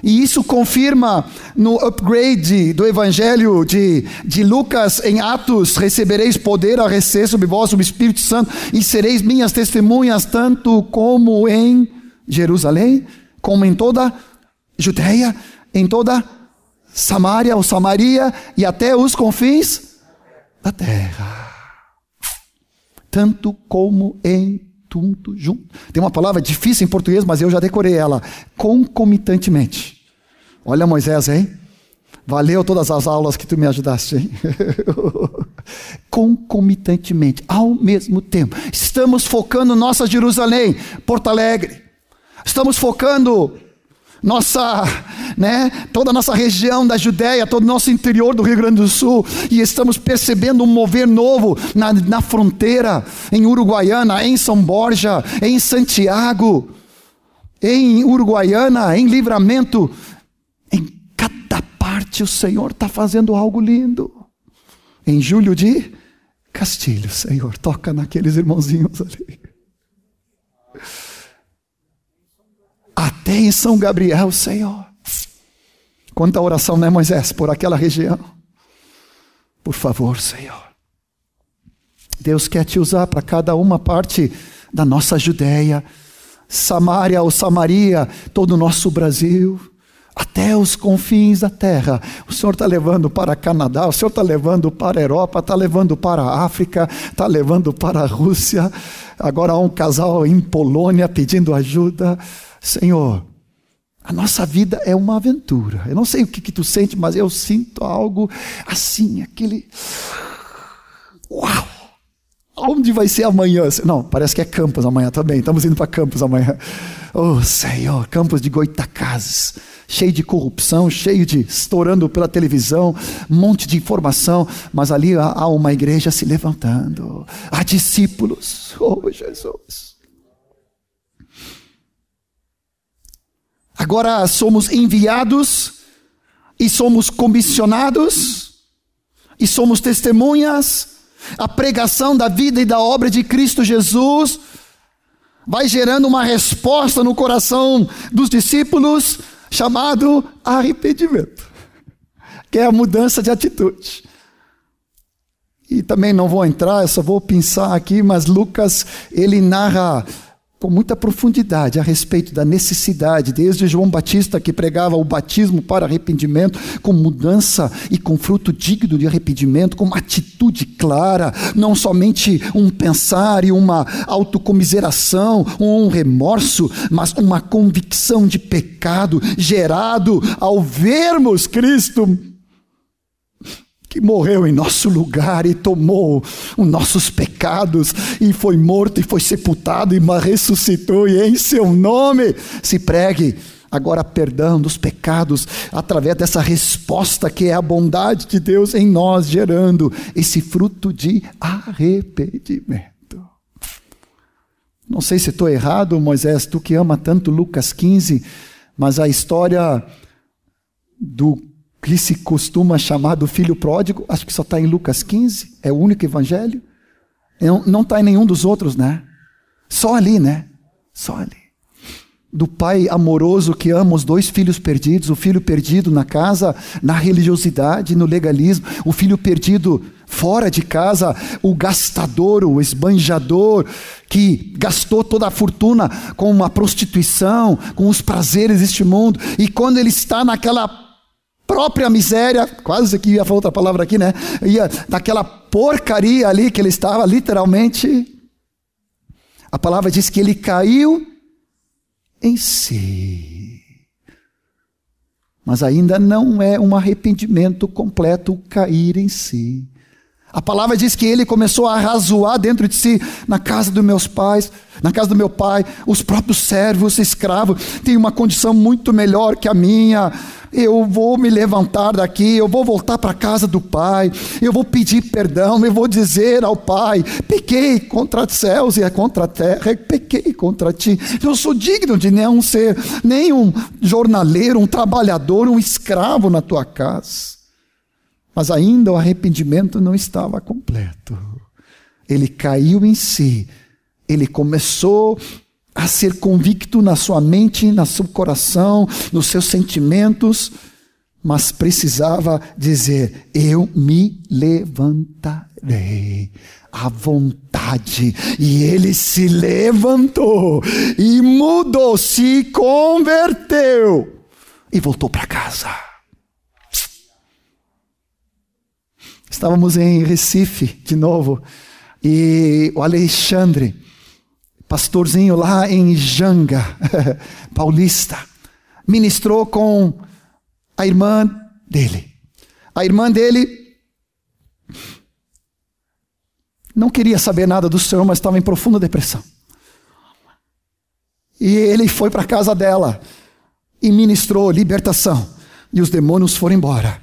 E isso confirma no upgrade do evangelho de, de Lucas em Atos: recebereis poder a receber sobre vós o Espírito Santo e sereis minhas testemunhas, tanto como em Jerusalém, como em toda Judéia, em toda Samaria ou Samaria e até os confins da terra. Tanto como em junto, junto. Tem uma palavra difícil em português, mas eu já decorei ela. Concomitantemente. Olha Moisés, hein? Valeu todas as aulas que tu me ajudaste, hein? Concomitantemente, ao mesmo tempo. Estamos focando nossa Jerusalém, Porto Alegre. Estamos focando nossa, né, toda a nossa região da Judéia, todo o nosso interior do Rio Grande do Sul, e estamos percebendo um mover novo na, na fronteira, em Uruguaiana, em São Borja, em Santiago, em Uruguaiana, em Livramento, em cada parte o Senhor está fazendo algo lindo. Em julho de Castilho, Senhor, toca naqueles irmãozinhos ali. Até em São Gabriel, Senhor. Quanta oração, né, Moisés, por aquela região. Por favor, Senhor. Deus quer te usar para cada uma parte da nossa Judéia, Samaria ou Samaria, todo o nosso Brasil, até os confins da terra. O Senhor está levando para Canadá, o Senhor está levando para a Europa, está levando para a África, está levando para a Rússia. Agora há um casal em Polônia pedindo ajuda. Senhor, a nossa vida é uma aventura. Eu não sei o que, que tu sente, mas eu sinto algo assim, aquele. Uau! Onde vai ser amanhã? Não, parece que é Campos amanhã também. Estamos indo para Campos amanhã. Oh, Senhor, Campos de Goitacazes, cheio de corrupção, cheio de estourando pela televisão, monte de informação, mas ali há uma igreja se levantando. Há discípulos. Oh, Jesus. Agora somos enviados e somos comissionados e somos testemunhas. A pregação da vida e da obra de Cristo Jesus vai gerando uma resposta no coração dos discípulos chamado arrependimento, que é a mudança de atitude. E também não vou entrar, eu só vou pensar aqui, mas Lucas, ele narra com muita profundidade a respeito da necessidade, desde João Batista que pregava o batismo para arrependimento, com mudança e com fruto digno de arrependimento, com uma atitude clara, não somente um pensar e uma autocomiseração, um remorso, mas uma convicção de pecado gerado ao vermos Cristo que morreu em nosso lugar e tomou os nossos pecados e foi morto e foi sepultado e ressuscitou e em seu nome se pregue agora perdão dos pecados através dessa resposta que é a bondade de Deus em nós gerando esse fruto de arrependimento. Não sei se estou errado, Moisés, tu que ama tanto Lucas 15, mas a história do que se costuma chamar do filho pródigo, acho que só está em Lucas 15, é o único evangelho. Não está em nenhum dos outros, né? Só ali, né? Só ali. Do pai amoroso que ama os dois filhos perdidos, o filho perdido na casa, na religiosidade, no legalismo, o filho perdido fora de casa, o gastador, o esbanjador, que gastou toda a fortuna com uma prostituição, com os prazeres deste mundo, e quando ele está naquela própria miséria, quase que ia falar outra palavra aqui, né? Ia naquela porcaria ali que ele estava, literalmente. A palavra diz que ele caiu em si. Mas ainda não é um arrependimento completo cair em si. A palavra diz que ele começou a razoar dentro de si, na casa dos meus pais, na casa do meu pai, os próprios servos, escravos, têm uma condição muito melhor que a minha eu vou me levantar daqui, eu vou voltar para a casa do Pai, eu vou pedir perdão, eu vou dizer ao Pai: pequei contra os céus e contra a terra, pequei contra ti. Eu sou digno de não ser nem um jornaleiro, um trabalhador, um escravo na tua casa. Mas ainda o arrependimento não estava completo. Ele caiu em si, ele começou a ser convicto na sua mente, no seu coração, nos seus sentimentos, mas precisava dizer: Eu me levantarei à vontade. E ele se levantou e mudou, se converteu e voltou para casa. Estávamos em Recife de novo e o Alexandre pastorzinho lá em Janga, paulista, ministrou com a irmã dele. A irmã dele não queria saber nada do Senhor, mas estava em profunda depressão. E ele foi para a casa dela e ministrou libertação. E os demônios foram embora.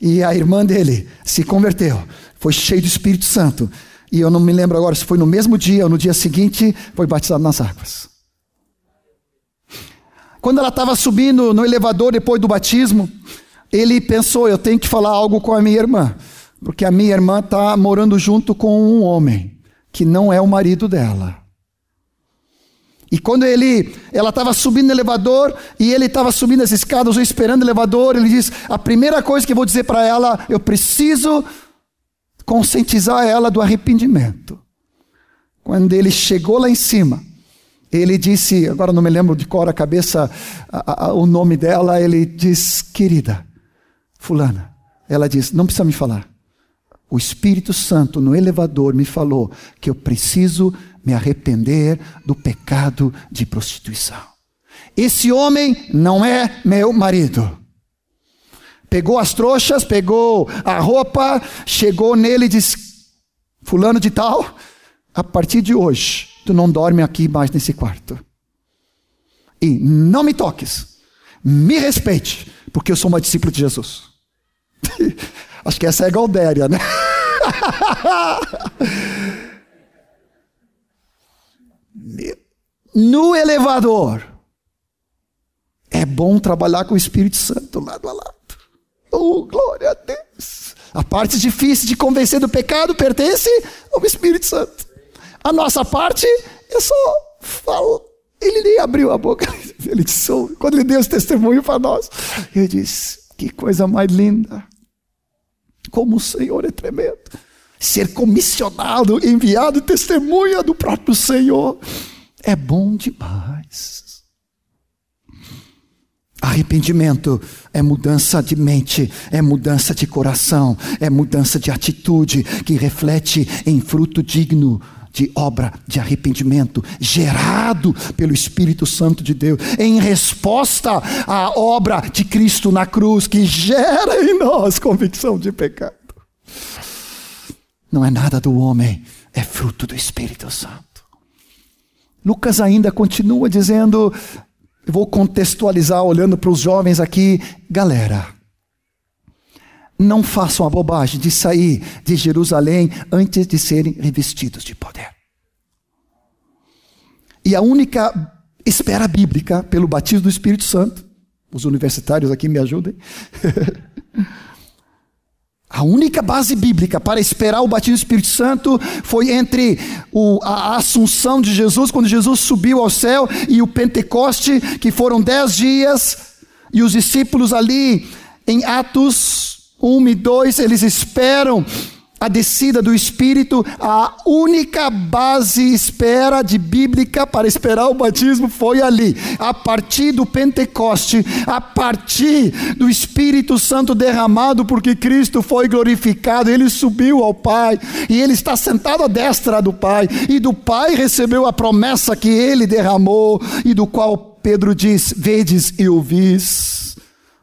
E a irmã dele se converteu, foi cheio do Espírito Santo e eu não me lembro agora se foi no mesmo dia ou no dia seguinte, foi batizado nas águas. Quando ela estava subindo no elevador depois do batismo, ele pensou: eu tenho que falar algo com a minha irmã, porque a minha irmã está morando junto com um homem que não é o marido dela. E quando ele, ela estava subindo no elevador e ele estava subindo as escadas ou esperando o elevador, ele diz: a primeira coisa que eu vou dizer para ela, eu preciso conscientizar ela do arrependimento. Quando ele chegou lá em cima, ele disse, agora não me lembro de cor a cabeça, a, a, o nome dela, ele diz, querida, fulana. Ela diz, não precisa me falar. O Espírito Santo no elevador me falou que eu preciso me arrepender do pecado de prostituição. Esse homem não é meu marido pegou as trouxas, pegou a roupa, chegou nele e disse: Fulano de Tal, a partir de hoje, tu não dorme aqui mais nesse quarto. E não me toques, me respeite, porque eu sou uma discípula de Jesus. Acho que essa é a Galdéria, né? no elevador. É bom trabalhar com o Espírito Santo lado a lado. Oh, glória a Deus. A parte difícil de convencer do pecado pertence ao Espírito Santo. A nossa parte é só fala, ele nem abriu a boca. Ele disse, quando ele deu esse testemunho para nós, ele disse: Que coisa mais linda. Como o Senhor é tremendo. Ser comissionado, enviado, testemunha do próprio Senhor. É bom demais. Arrependimento é mudança de mente, é mudança de coração, é mudança de atitude que reflete em fruto digno de obra de arrependimento gerado pelo Espírito Santo de Deus, em resposta à obra de Cristo na cruz, que gera em nós convicção de pecado. Não é nada do homem, é fruto do Espírito Santo. Lucas ainda continua dizendo, eu vou contextualizar olhando para os jovens aqui, galera. Não façam a bobagem de sair de Jerusalém antes de serem revestidos de poder. E a única espera bíblica pelo batismo do Espírito Santo, os universitários aqui me ajudem. A única base bíblica para esperar o batismo do Espírito Santo foi entre o, a assunção de Jesus, quando Jesus subiu ao céu, e o Pentecoste, que foram dez dias, e os discípulos ali em Atos 1 e 2, eles esperam a descida do Espírito, a única base espera de bíblica para esperar o batismo foi ali, a partir do Pentecoste, a partir do Espírito Santo derramado, porque Cristo foi glorificado, ele subiu ao Pai e ele está sentado à destra do Pai, e do Pai recebeu a promessa que ele derramou e do qual Pedro diz: Vedes e ouvis,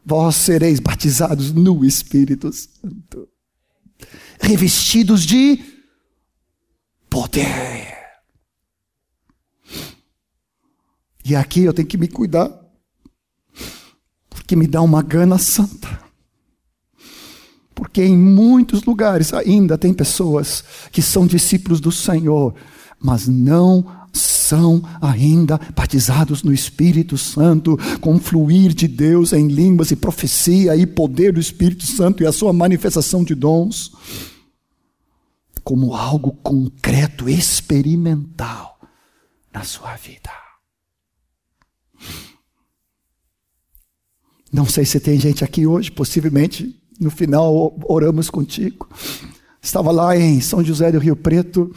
vós sereis batizados no Espírito Santo revestidos de poder. E aqui eu tenho que me cuidar, porque me dá uma gana santa. Porque em muitos lugares ainda tem pessoas que são discípulos do Senhor, mas não são ainda batizados no Espírito Santo, com fluir de Deus em línguas e profecia e poder do Espírito Santo e a sua manifestação de dons como algo concreto, experimental na sua vida. Não sei se tem gente aqui hoje, possivelmente no final oramos contigo. Estava lá em São José do Rio Preto,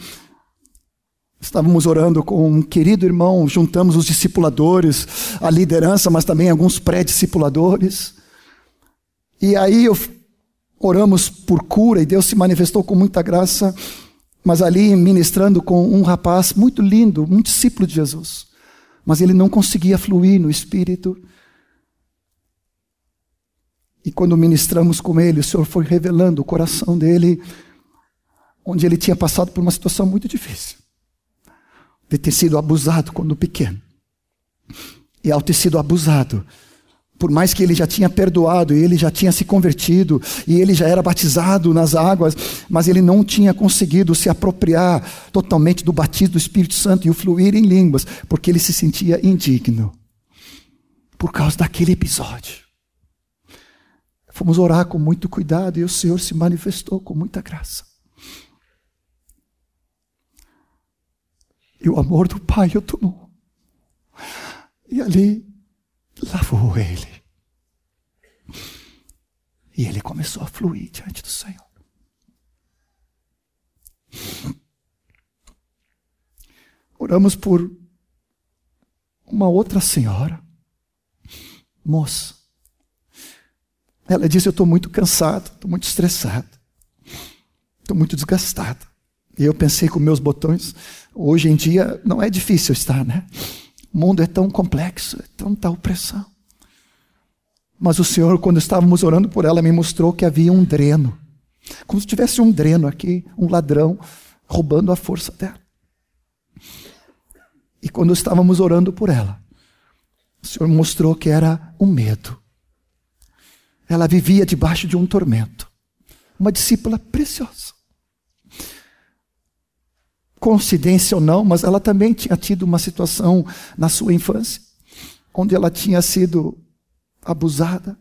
estávamos orando com um querido irmão, juntamos os discipuladores, a liderança, mas também alguns pré-discipuladores. E aí eu oramos por cura e Deus se manifestou com muita graça, mas ali ministrando com um rapaz muito lindo, um discípulo de Jesus, mas ele não conseguia fluir no espírito. E quando ministramos com ele, o Senhor foi revelando o coração dele, onde ele tinha passado por uma situação muito difícil, de ter sido abusado quando pequeno. E ao ter sido abusado, por mais que ele já tinha perdoado, ele já tinha se convertido, e ele já era batizado nas águas, mas ele não tinha conseguido se apropriar totalmente do batismo do Espírito Santo e o fluir em línguas, porque ele se sentia indigno. Por causa daquele episódio. Fomos orar com muito cuidado e o Senhor se manifestou com muita graça. E o amor do Pai o tomou. E ali lavou ele. E ele começou a fluir diante do Senhor. Oramos por uma outra senhora, moça. Ela disse: Eu estou muito cansado, estou muito estressado, estou muito desgastado. E eu pensei com meus botões: hoje em dia não é difícil estar, né? O mundo é tão complexo, é tanta opressão. Mas o Senhor, quando estávamos orando por ela, me mostrou que havia um dreno. Como se tivesse um dreno aqui, um ladrão, roubando a força dela. E quando estávamos orando por ela, o Senhor mostrou que era um medo. Ela vivia debaixo de um tormento. Uma discípula preciosa coincidência ou não, mas ela também tinha tido uma situação na sua infância, onde ela tinha sido abusada.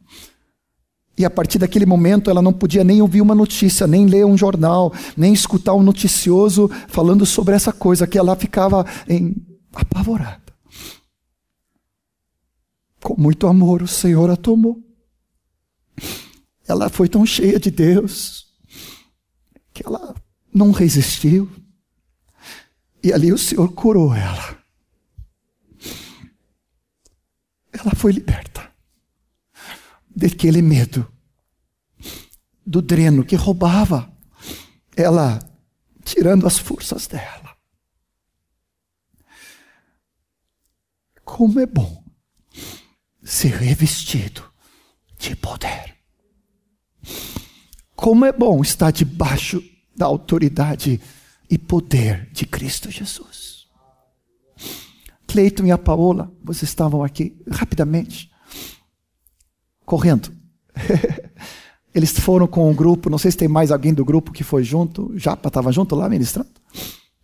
E a partir daquele momento ela não podia nem ouvir uma notícia, nem ler um jornal, nem escutar um noticioso falando sobre essa coisa, que ela ficava em apavorada. Com muito amor, o Senhor a tomou. Ela foi tão cheia de Deus que ela não resistiu. E ali o Senhor curou ela. Ela foi liberta daquele medo, do dreno que roubava ela, tirando as forças dela. Como é bom ser revestido de poder. Como é bom estar debaixo da autoridade e poder de Cristo Jesus. Cleiton e a Paola, vocês estavam aqui rapidamente, correndo. Eles foram com um grupo, não sei se tem mais alguém do grupo que foi junto. Japa estava junto lá ministrando?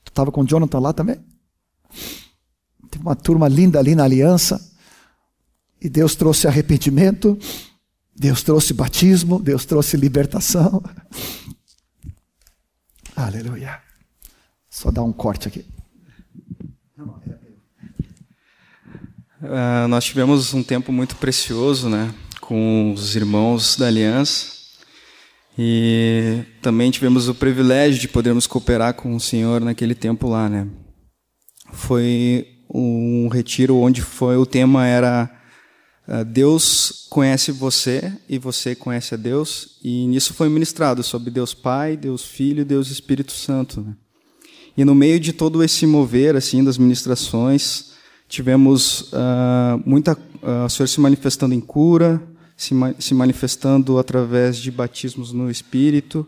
Tu estava com o Jonathan lá também? Tem uma turma linda ali na aliança. E Deus trouxe arrependimento, Deus trouxe batismo, Deus trouxe libertação. Aleluia. Só dar um corte aqui. Uh, nós tivemos um tempo muito precioso, né, com os irmãos da Aliança. E também tivemos o privilégio de podermos cooperar com o Senhor naquele tempo lá, né? Foi um retiro onde foi o tema era uh, Deus conhece você e você conhece a Deus, e nisso foi ministrado sobre Deus Pai, Deus Filho e Deus Espírito Santo. Né? E no meio de todo esse mover assim das ministrações, tivemos uh, muita uh, o Senhor se manifestando em cura, se, ma se manifestando através de batismos no Espírito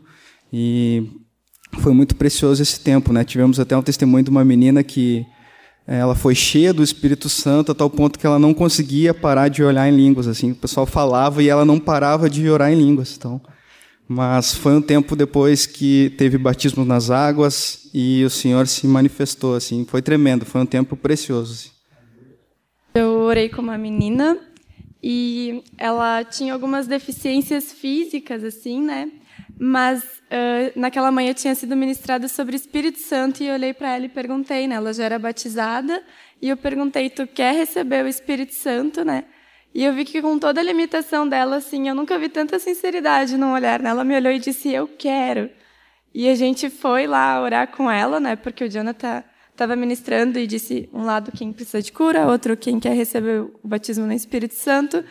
e foi muito precioso esse tempo, né? Tivemos até um testemunho de uma menina que eh, ela foi cheia do Espírito Santo a tal ponto que ela não conseguia parar de olhar em línguas, assim. O pessoal falava e ela não parava de orar em línguas, então. Mas foi um tempo depois que teve batismo nas águas e o Senhor se manifestou, assim. Foi tremendo, foi um tempo precioso. Assim. Eu orei com uma menina e ela tinha algumas deficiências físicas, assim, né? Mas uh, naquela manhã tinha sido ministrado sobre Espírito Santo e eu olhei para ela e perguntei, né? Ela já era batizada e eu perguntei: "Tu quer receber o Espírito Santo, né?" E eu vi que com toda a limitação dela, assim, eu nunca vi tanta sinceridade no olhar. Né? Ela me olhou e disse: "Eu quero". E a gente foi lá orar com ela, né? Porque o Jonathan estava ministrando e disse um lado quem precisa de cura, outro quem quer receber o batismo no Espírito Santo.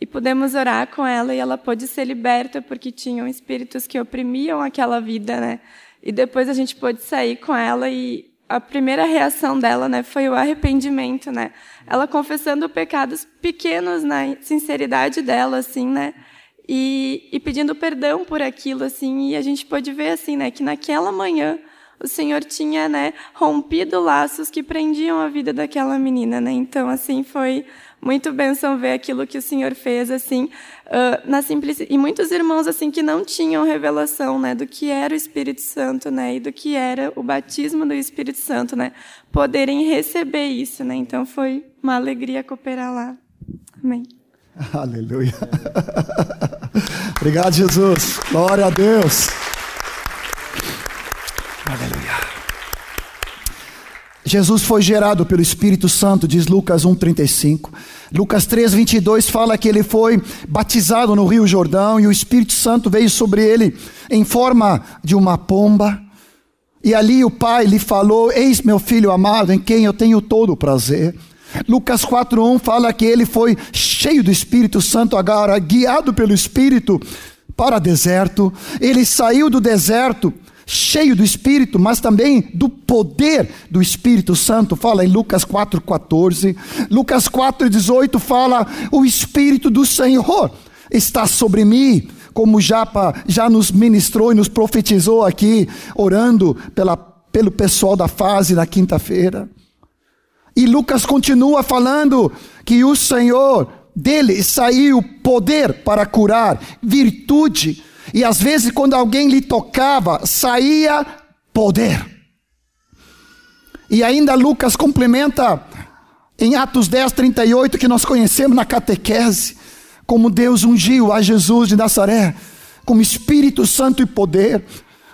E pudemos orar com ela e ela pôde ser liberta porque tinham espíritos que oprimiam aquela vida, né? E depois a gente pôde sair com ela e a primeira reação dela, né, foi o arrependimento, né? Ela confessando pecados pequenos na sinceridade dela, assim, né? E, e pedindo perdão por aquilo, assim. E a gente pôde ver, assim, né, que naquela manhã o Senhor tinha, né, rompido laços que prendiam a vida daquela menina, né? Então, assim, foi muito bênção ver aquilo que o Senhor fez, assim, uh, na simplicidade. E muitos irmãos, assim, que não tinham revelação, né, do que era o Espírito Santo, né, e do que era o batismo do Espírito Santo, né, poderem receber isso, né. Então, foi uma alegria cooperar lá. Amém. Aleluia. Obrigado, Jesus. Glória a Deus. Aleluia. Jesus foi gerado pelo Espírito Santo, diz Lucas 1,35. Lucas 3,22 fala que ele foi batizado no Rio Jordão e o Espírito Santo veio sobre ele em forma de uma pomba. E ali o Pai lhe falou: Eis meu filho amado, em quem eu tenho todo o prazer. Lucas 4,1 fala que ele foi cheio do Espírito Santo, agora guiado pelo Espírito para deserto. Ele saiu do deserto cheio do Espírito, mas também do poder do Espírito Santo. Fala em Lucas 4,14. Lucas 4,18 fala: O Espírito do Senhor está sobre mim. Como Japa já nos ministrou e nos profetizou aqui, orando pela, pelo pessoal da fase na quinta-feira. E Lucas continua falando que o Senhor, dele saiu poder para curar, virtude, e às vezes, quando alguém lhe tocava, saía poder. E ainda Lucas complementa em Atos 10, 38, que nós conhecemos na catequese, como Deus ungiu a Jesus de Nazaré, como Espírito Santo e poder,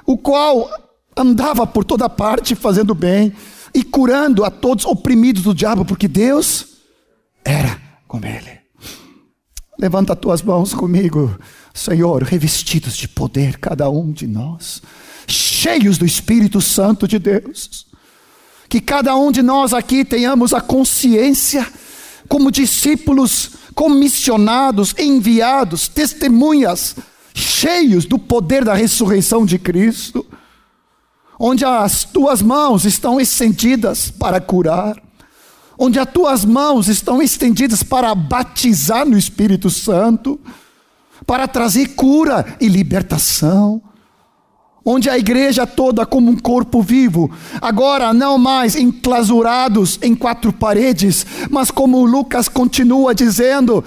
o qual andava por toda parte fazendo bem e curando a todos oprimidos do diabo, porque Deus era com ele. Levanta tuas mãos comigo, Senhor, revestidos de poder, cada um de nós, cheios do Espírito Santo de Deus. Que cada um de nós aqui tenhamos a consciência, como discípulos comissionados, enviados, testemunhas, cheios do poder da ressurreição de Cristo, onde as tuas mãos estão estendidas para curar, onde as tuas mãos estão estendidas para batizar no Espírito Santo, para trazer cura e libertação onde a igreja toda como um corpo vivo, agora não mais enclausurados em quatro paredes, mas como Lucas continua dizendo,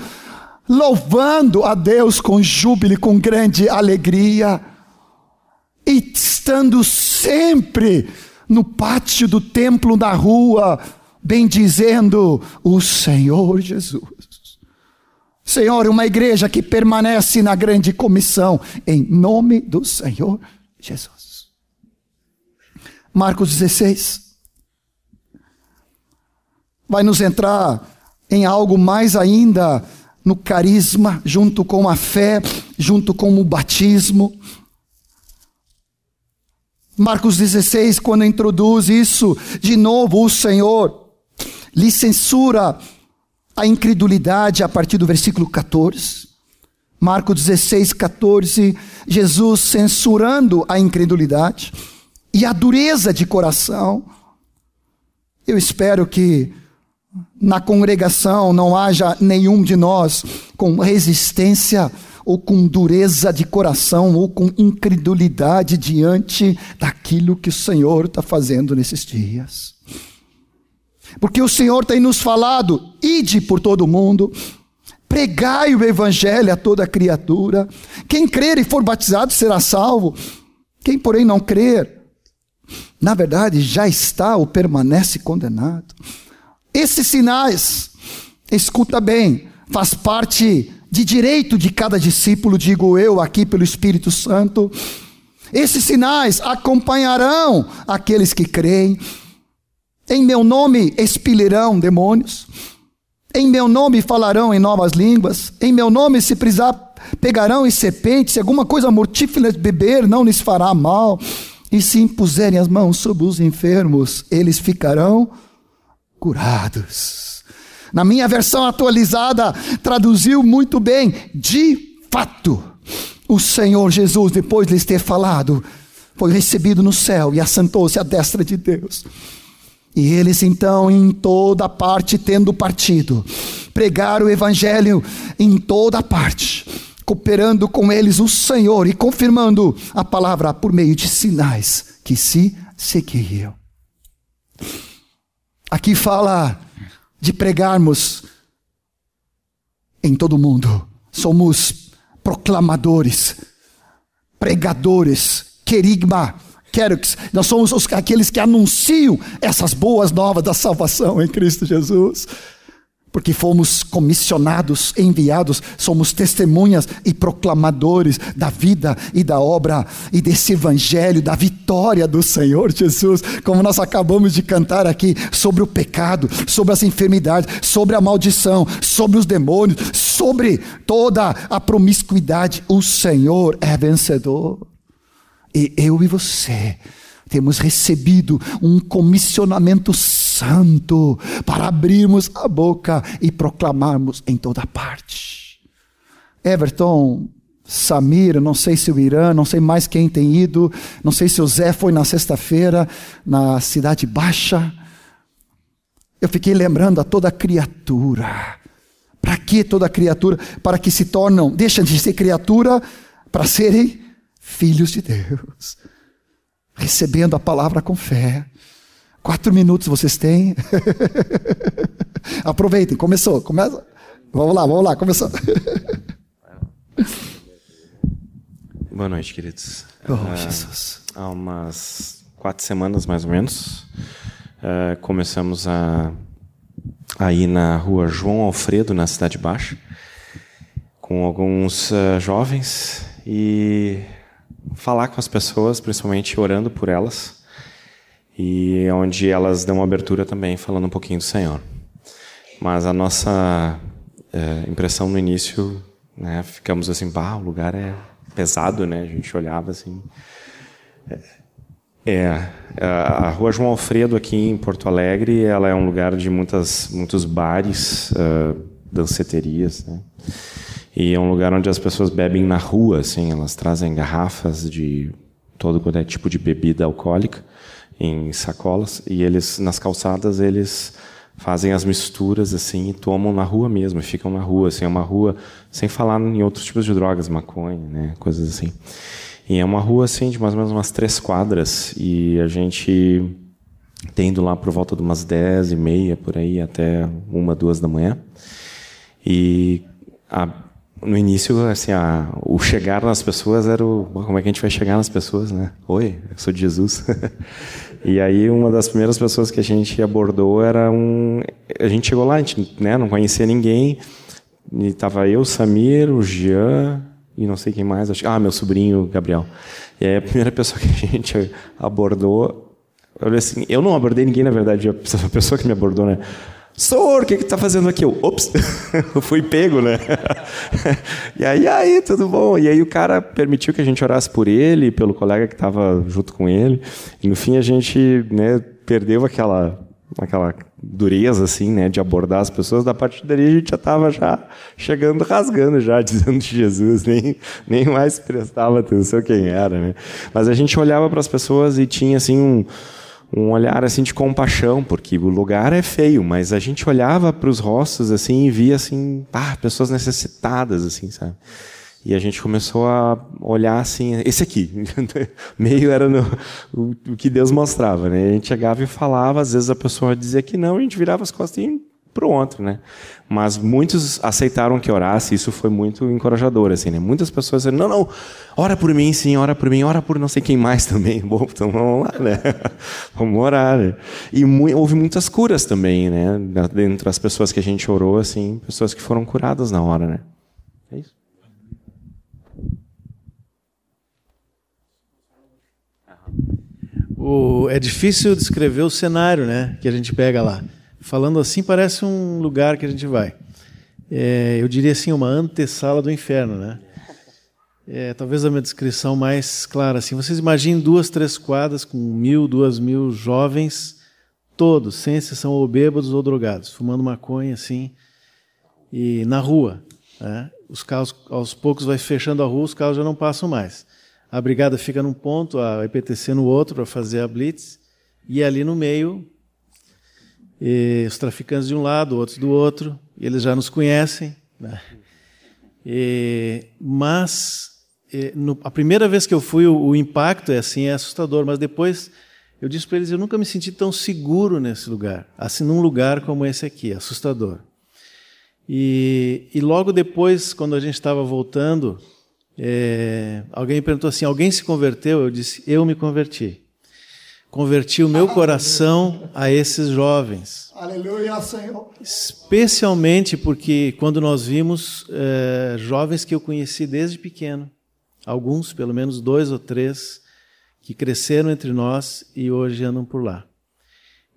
louvando a Deus com júbilo, com grande alegria, e estando sempre no pátio do templo, na rua, bendizendo o Senhor Jesus. Senhor, uma igreja que permanece na grande comissão, em nome do Senhor Jesus. Marcos 16 vai nos entrar em algo mais ainda no carisma, junto com a fé, junto com o batismo. Marcos 16, quando introduz isso, de novo o Senhor lhe censura a incredulidade a partir do versículo 14. Marcos 16, 14, Jesus censurando a incredulidade e a dureza de coração. Eu espero que na congregação não haja nenhum de nós com resistência ou com dureza de coração ou com incredulidade diante daquilo que o Senhor está fazendo nesses dias. Porque o Senhor tem nos falado, ide por todo mundo, Pregai o evangelho a toda criatura. Quem crer e for batizado será salvo. Quem, porém, não crer, na verdade, já está ou permanece condenado. Esses sinais, escuta bem, faz parte de direito de cada discípulo, digo eu aqui pelo Espírito Santo. Esses sinais acompanharão aqueles que creem. Em meu nome expelirão demônios. Em meu nome falarão em novas línguas. Em meu nome, se precisar, pegarão em serpentes. Se alguma coisa mortífera beber, não lhes fará mal. E se impuserem as mãos sobre os enfermos, eles ficarão curados. Na minha versão atualizada, traduziu muito bem. De fato, o Senhor Jesus, depois de lhes ter falado, foi recebido no céu e assentou-se à destra de Deus. E eles então, em toda parte, tendo partido, pregaram o evangelho em toda parte, cooperando com eles o Senhor e confirmando a palavra por meio de sinais que se seguiam. Aqui fala de pregarmos em todo mundo. Somos proclamadores, pregadores, querigma, Querux, nós somos os, aqueles que anunciam essas boas novas da salvação em Cristo Jesus. Porque fomos comissionados, enviados, somos testemunhas e proclamadores da vida e da obra e desse evangelho, da vitória do Senhor Jesus, como nós acabamos de cantar aqui, sobre o pecado, sobre as enfermidades, sobre a maldição, sobre os demônios, sobre toda a promiscuidade. O Senhor é vencedor. E eu e você temos recebido um comissionamento santo para abrirmos a boca e proclamarmos em toda parte. Everton, Samir, não sei se o Irã, não sei mais quem tem ido, não sei se o Zé foi na sexta-feira na Cidade Baixa. Eu fiquei lembrando a toda criatura. Para que toda criatura? Para que se tornam, deixam de ser criatura para serem filhos de Deus, recebendo a palavra com fé. Quatro minutos vocês têm. Aproveitem, começou, começa. Vamos lá, vamos lá, começou. Boa noite, queridos. Oh, uh, Jesus. Há umas quatro semanas, mais ou menos, uh, começamos a, a ir na rua João Alfredo, na Cidade Baixa, com alguns uh, jovens e falar com as pessoas, principalmente orando por elas. e é onde elas dão abertura também falando um pouquinho do Senhor. Mas a nossa é, impressão no início, né, ficamos assim, bah, o lugar é pesado, né? A gente olhava assim. É, é, a Rua João Alfredo aqui em Porto Alegre, ela é um lugar de muitas, muitos bares, uh, danceterias, né? E é um lugar onde as pessoas bebem na rua, assim, elas trazem garrafas de todo quanto é tipo de bebida alcoólica em sacolas. E eles nas calçadas eles fazem as misturas assim e tomam na rua mesmo, ficam na rua, assim, é uma rua sem falar em outros tipos de drogas, maconha, né, coisas assim. E é uma rua assim de mais ou menos umas três quadras. E a gente tendo lá por volta de umas dez e meia por aí até uma duas da manhã. E a, no início assim a, o chegar nas pessoas era o como é que a gente vai chegar nas pessoas, né? Oi, eu sou de Jesus. E aí uma das primeiras pessoas que a gente abordou era um, a gente chegou lá, a gente, né, não conhecia ninguém, e tava eu, Samir, o Jean e não sei quem mais, acho, ah, meu sobrinho Gabriel. E aí a primeira pessoa que a gente abordou, eu assim, eu não abordei ninguém na verdade, a pessoa que me abordou, né? Senhor, o que está fazendo aqui? Eu, ops, eu fui pego, né? e aí, aí, tudo bom? E aí o cara permitiu que a gente orasse por ele, pelo colega que estava junto com ele. E no fim a gente né, perdeu aquela, aquela dureza, assim, né, de abordar as pessoas. Da parte dali a gente já estava já chegando, rasgando já, dizendo de Jesus, nem, nem mais prestava atenção quem era, né? Mas a gente olhava para as pessoas e tinha, assim, um um olhar assim de compaixão, porque o lugar é feio, mas a gente olhava para os rostos assim e via assim, ah, pessoas necessitadas assim, sabe? E a gente começou a olhar assim, esse aqui, meio era no, o, o, que Deus mostrava, né? A gente chegava e falava, às vezes a pessoa dizia que não, a gente virava as costas e pronto, né? Mas muitos aceitaram que orasse, isso foi muito encorajador, assim, né? Muitas pessoas disseram, não, não, ora por mim, sim, ora por mim, ora por não sei quem mais também. Bom, então vamos lá, né? vamos orar, né? E mu houve muitas curas também, né? Dentre as pessoas que a gente orou, assim, pessoas que foram curadas na hora, né? É isso. O, é difícil descrever o cenário, né, que a gente pega lá. Falando assim, parece um lugar que a gente vai. É, eu diria assim, uma antessala do inferno, né? É, talvez a minha descrição mais clara assim. Vocês imaginem duas, três quadras com mil, duas mil jovens, todos, sem exceção, ou bêbados ou drogados, fumando maconha assim, e na rua. Né? Os carros, aos poucos, vai fechando a rua, os carros já não passam mais. A brigada fica num ponto, a EPTC no outro para fazer a blitz, e ali no meio e os traficantes de um lado, outros do outro, eles já nos conhecem. Né? E, mas e, no, a primeira vez que eu fui, o, o, impacto é assim, é assustador. Mas depois eu disse para eles, eu nunca me senti tão seguro nesse lugar, assim num lugar como esse aqui, assustador. E, e logo depois, quando a gente estava voltando, é, alguém perguntou assim: alguém se converteu? Eu disse: eu me converti converti o meu coração a esses jovens. Aleluia, Senhor. Especialmente porque quando nós vimos é, jovens que eu conheci desde pequeno, alguns, pelo menos dois ou três, que cresceram entre nós e hoje andam por lá.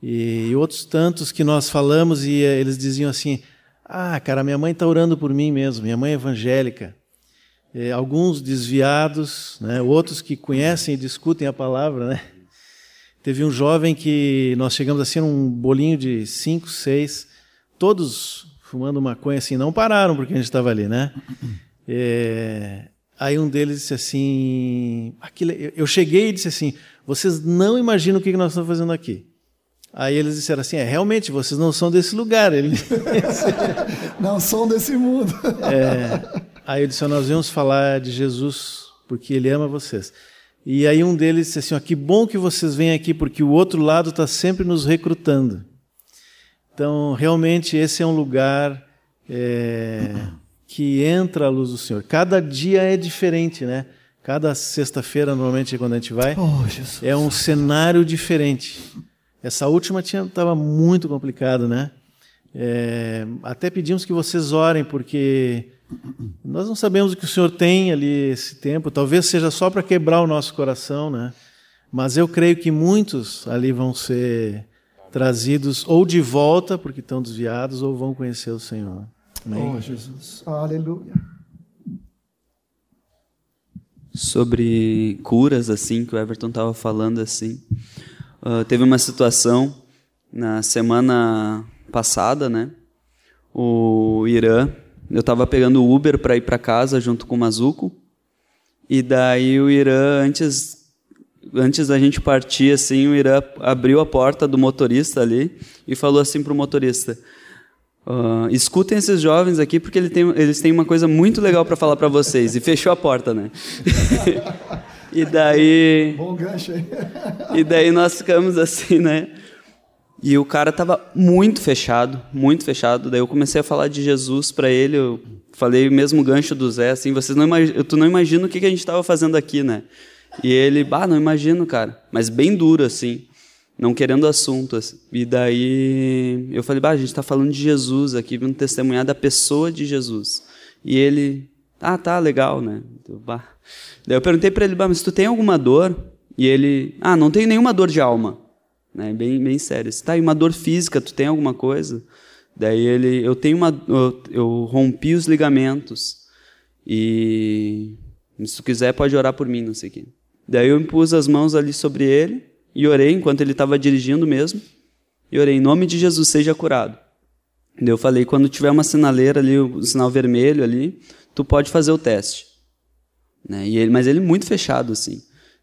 E, e outros tantos que nós falamos e eh, eles diziam assim: Ah, cara, minha mãe está orando por mim mesmo, minha mãe é evangélica. E, alguns desviados, né, outros que conhecem e discutem a palavra, né? Teve um jovem que nós chegamos assim num bolinho de cinco, seis, todos fumando maconha assim, não pararam porque a gente estava ali, né? É, aí um deles disse assim, aquilo, eu cheguei e disse assim, vocês não imaginam o que nós estamos fazendo aqui. Aí eles disseram assim, é, realmente, vocês não são desse lugar. Ele... não são desse mundo. É, aí eu disse, nós vamos falar de Jesus, porque Ele ama vocês. E aí um deles disse assim: ó, que bom que vocês vêm aqui, porque o outro lado está sempre nos recrutando. Então, realmente, esse é um lugar é, que entra a luz do Senhor. Cada dia é diferente, né? Cada sexta-feira, normalmente, quando a gente vai, oh, é um cenário diferente. Essa última estava muito complicado, né? É, até pedimos que vocês orem, porque nós não sabemos o que o Senhor tem ali esse tempo, talvez seja só para quebrar o nosso coração, né? Mas eu creio que muitos ali vão ser trazidos ou de volta, porque estão desviados, ou vão conhecer o Senhor. Amém. Oh, Jesus. Aleluia. Sobre curas, assim, que o Everton estava falando, assim. Uh, teve uma situação na semana passada, né? O Irã, eu estava pegando o Uber para ir para casa junto com o Mazuco. E daí o Irã, antes antes da gente partir, assim, o Irã abriu a porta do motorista ali e falou assim para o motorista: uh, escutem esses jovens aqui porque ele tem, eles têm uma coisa muito legal para falar para vocês. E fechou a porta, né? e daí. Bom gancho aí. e daí nós ficamos assim, né? E o cara estava muito fechado, muito fechado. Daí eu comecei a falar de Jesus para ele. Eu falei o mesmo gancho do Zé, assim, vocês não imaginam, tu não imagina o que, que a gente estava fazendo aqui, né? E ele, bah, não imagino, cara. Mas bem duro, assim. Não querendo assunto. Assim. E daí eu falei, bah, a gente está falando de Jesus aqui, vindo testemunhar da pessoa de Jesus. E ele, ah, tá, legal, né? Então, bah. Daí eu perguntei para ele, bah, mas tu tem alguma dor? E ele, ah, não tenho nenhuma dor de alma. Né? Bem, bem sério. Tá, e uma dor física, tu tem alguma coisa? Daí ele, eu tenho uma, eu, eu rompi os ligamentos. E se tu quiser, pode orar por mim, não sei o quê. Daí eu impus as mãos ali sobre ele e orei enquanto ele estava dirigindo mesmo. E orei, em nome de Jesus, seja curado. Daí eu falei, quando tiver uma sinaleira ali, o um sinal vermelho ali, tu pode fazer o teste. Né? E ele, mas ele muito fechado, assim.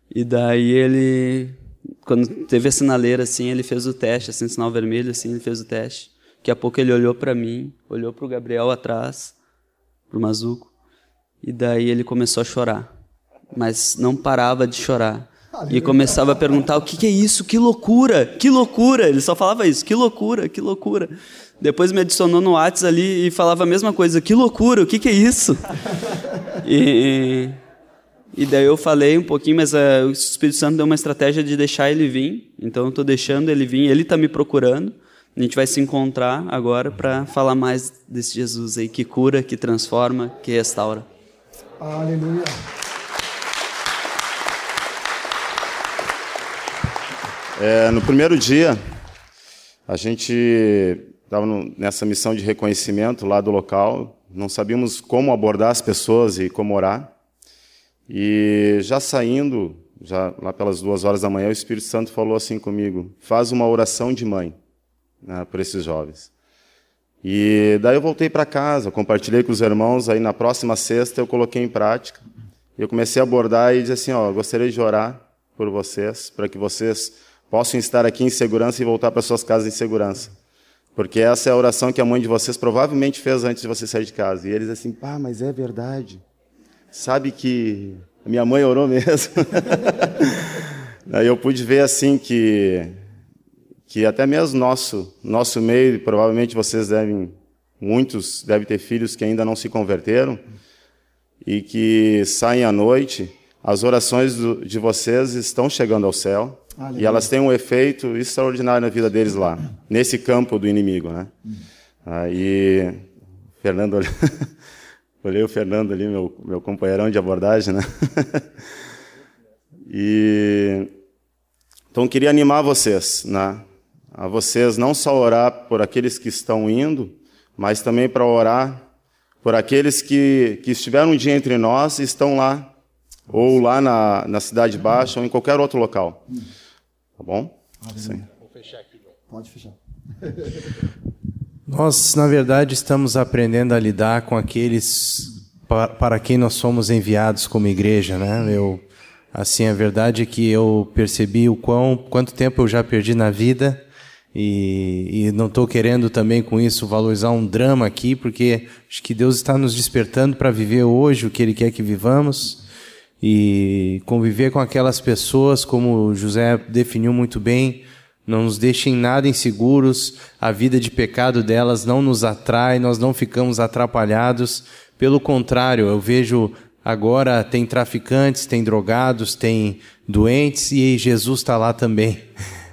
E daí ele, quando teve a sinaleira, assim, ele fez o teste, assim, sinal vermelho, assim, ele fez o teste. Daqui a pouco ele olhou para mim, olhou para o Gabriel atrás, para o Mazuco, e daí ele começou a chorar mas não parava de chorar. E começava a perguntar: o que, que é isso? Que loucura! Que loucura! Ele só falava isso: que loucura, que loucura. Depois me adicionou no WhatsApp ali e falava a mesma coisa: que loucura, o que, que é isso? e, e daí eu falei um pouquinho, mas uh, o Espírito Santo deu uma estratégia de deixar ele vir. Então eu estou deixando ele vir, ele está me procurando. A gente vai se encontrar agora para falar mais desse Jesus aí que cura, que transforma, que restaura. Aleluia. É, no primeiro dia, a gente estava nessa missão de reconhecimento lá do local, não sabíamos como abordar as pessoas e como orar. E já saindo, já lá pelas duas horas da manhã, o Espírito Santo falou assim comigo: faz uma oração de mãe né, por esses jovens. E daí eu voltei para casa, compartilhei com os irmãos, aí na próxima sexta eu coloquei em prática. Eu comecei a abordar e disse assim, ó, gostaria de orar por vocês, para que vocês possam estar aqui em segurança e voltar para suas casas em segurança. Porque essa é a oração que a mãe de vocês provavelmente fez antes de você sair de casa. E eles assim, pá, mas é verdade. Sabe que a minha mãe orou mesmo. Aí eu pude ver assim que que até mesmo nosso nosso meio, provavelmente vocês devem muitos devem ter filhos que ainda não se converteram e que saem à noite, as orações do, de vocês estão chegando ao céu Aleluia. E elas têm um efeito extraordinário na vida deles lá, nesse campo do inimigo, né? Aí, Fernando, olhei o Fernando ali, meu, meu companheirão de abordagem, né? e então queria animar vocês, né? A vocês não só orar por aqueles que estão indo, mas também para orar por aqueles que, que estiveram um dia entre nós e estão lá, ou lá na, na Cidade Baixa, ou em qualquer outro local. Tá bom? Sim. Vou fechar aqui. Pode fechar. Nós, na verdade, estamos aprendendo a lidar com aqueles para quem nós somos enviados como igreja, né? Eu, assim, a verdade é que eu percebi o quão, quanto tempo eu já perdi na vida e, e não estou querendo também com isso valorizar um drama aqui, porque acho que Deus está nos despertando para viver hoje o que Ele quer que vivamos e conviver com aquelas pessoas, como José definiu muito bem, não nos deixem nada inseguros, a vida de pecado delas não nos atrai, nós não ficamos atrapalhados. Pelo contrário, eu vejo agora tem traficantes, tem drogados, tem doentes e Jesus está lá também.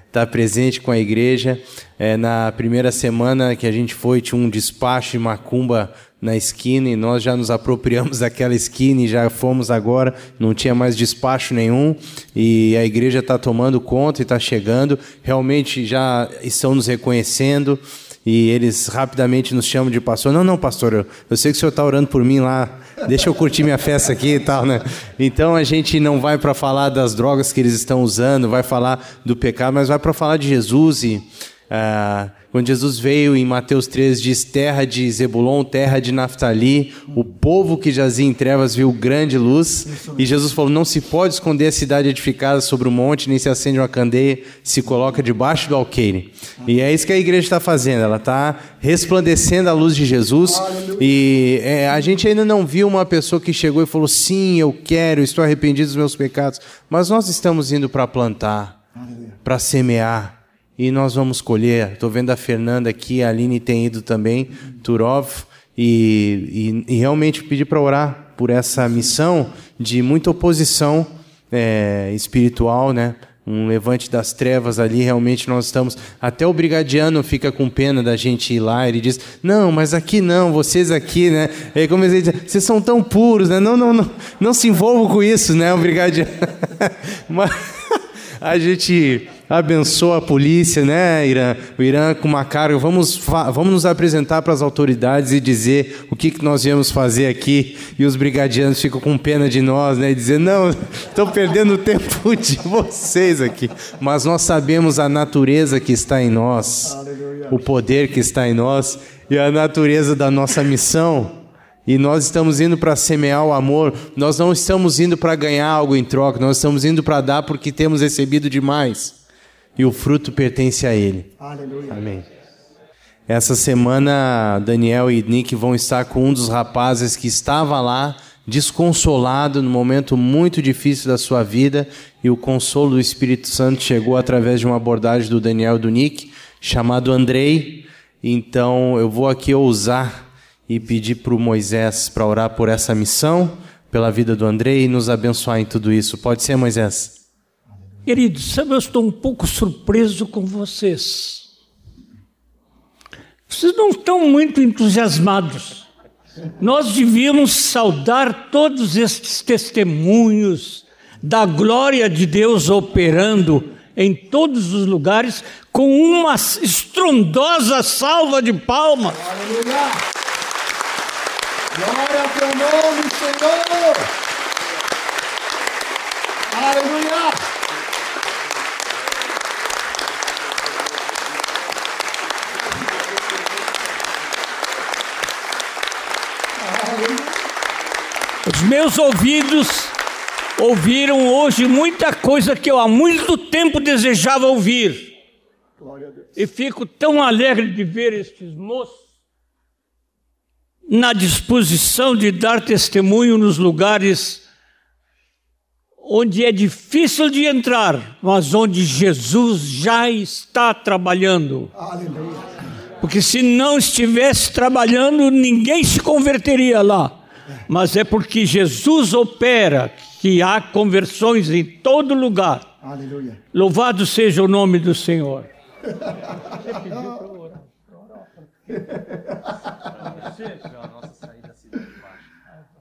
estar presente com a igreja. É, na primeira semana que a gente foi, tinha um despacho de macumba na esquina e nós já nos apropriamos daquela esquina e já fomos agora, não tinha mais despacho nenhum e a igreja está tomando conta e está chegando. Realmente já estão nos reconhecendo e eles rapidamente nos chamam de pastor. Não, não, pastor, eu, eu sei que o senhor está orando por mim lá. Deixa eu curtir minha festa aqui e tal, né? Então a gente não vai para falar das drogas que eles estão usando, vai falar do pecado, mas vai para falar de Jesus e uh, quando Jesus veio em Mateus 3, diz: Terra de Zebulon, terra de Naftali, o povo que jazia em trevas viu grande luz. E Jesus falou: Não se pode esconder a cidade edificada sobre o um monte, nem se acende uma candeia, se coloca debaixo do alqueire. E é isso que a igreja está fazendo, ela está resplandecendo a luz de Jesus. E é, a gente ainda não viu uma pessoa que chegou e falou: Sim, eu quero, estou arrependido dos meus pecados. Mas nós estamos indo para plantar, para semear e nós vamos colher. Estou vendo a Fernanda aqui, a Aline tem ido também, Turov, e, e, e realmente pedir para orar por essa missão de muita oposição é, espiritual, né? um levante das trevas ali, realmente nós estamos. Até o brigadiano fica com pena da gente ir lá, ele diz: Não, mas aqui não, vocês aqui, né? Aí comecei a dizer: Vocês são tão puros, né? Não, não, não, não se envolvam com isso, né? O brigadiano. mas a gente abençoa a polícia, né, Irã? O Irã com uma carga. Vamos, vamos nos apresentar para as autoridades e dizer o que, que nós viemos fazer aqui. E os brigadianos ficam com pena de nós, né? E dizer, não, estão perdendo o tempo de vocês aqui. Mas nós sabemos a natureza que está em nós, o poder que está em nós e a natureza da nossa missão. E nós estamos indo para semear o amor, nós não estamos indo para ganhar algo em troca, nós estamos indo para dar porque temos recebido demais e o fruto pertence a Ele. Aleluia. Amém. Essa semana, Daniel e Nick vão estar com um dos rapazes que estava lá, desconsolado, num momento muito difícil da sua vida, e o consolo do Espírito Santo chegou através de uma abordagem do Daniel e do Nick, chamado Andrei. Então, eu vou aqui ousar e pedir para o Moisés para orar por essa missão, pela vida do Andrei e nos abençoar em tudo isso. Pode ser, Moisés? Queridos, sabe, eu estou um pouco surpreso com vocês. Vocês não estão muito entusiasmados. Nós devíamos saudar todos estes testemunhos da glória de Deus operando em todos os lugares com uma estrondosa salva de palmas. Aleluia! Glória ao teu nome, Senhor! Aleluia! Os meus ouvidos ouviram hoje muita coisa que eu há muito tempo desejava ouvir. E fico tão alegre de ver estes moços na disposição de dar testemunho nos lugares onde é difícil de entrar, mas onde Jesus já está trabalhando. Porque se não estivesse trabalhando, ninguém se converteria lá mas é porque Jesus opera que há conversões em todo lugar. Aleluia. Louvado seja o nome do Senhor.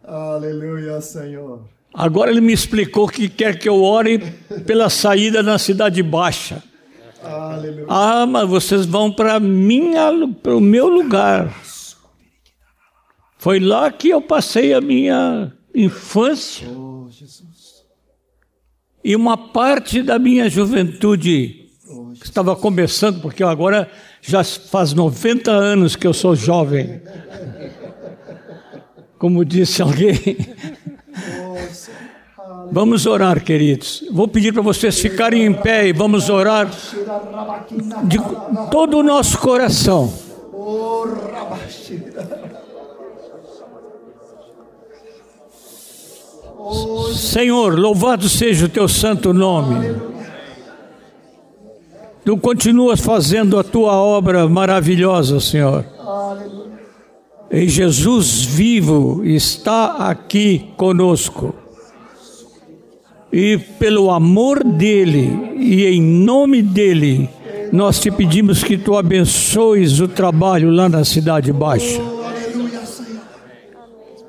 Aleluia, Senhor. Agora ele me explicou que quer que eu ore pela saída na cidade baixa. Aleluia. Ah, mas vocês vão para o meu lugar. Foi lá que eu passei a minha infância. Oh, e uma parte da minha juventude oh, estava começando, porque agora já faz 90 anos que eu sou jovem. Como disse alguém. Vamos orar, queridos. Vou pedir para vocês ficarem em pé e vamos orar de todo o nosso coração. Senhor, louvado seja o teu santo nome. Tu continuas fazendo a tua obra maravilhosa, Senhor. E Jesus vivo está aqui conosco. E pelo amor dele e em nome dele, nós te pedimos que tu abençoes o trabalho lá na Cidade Baixa.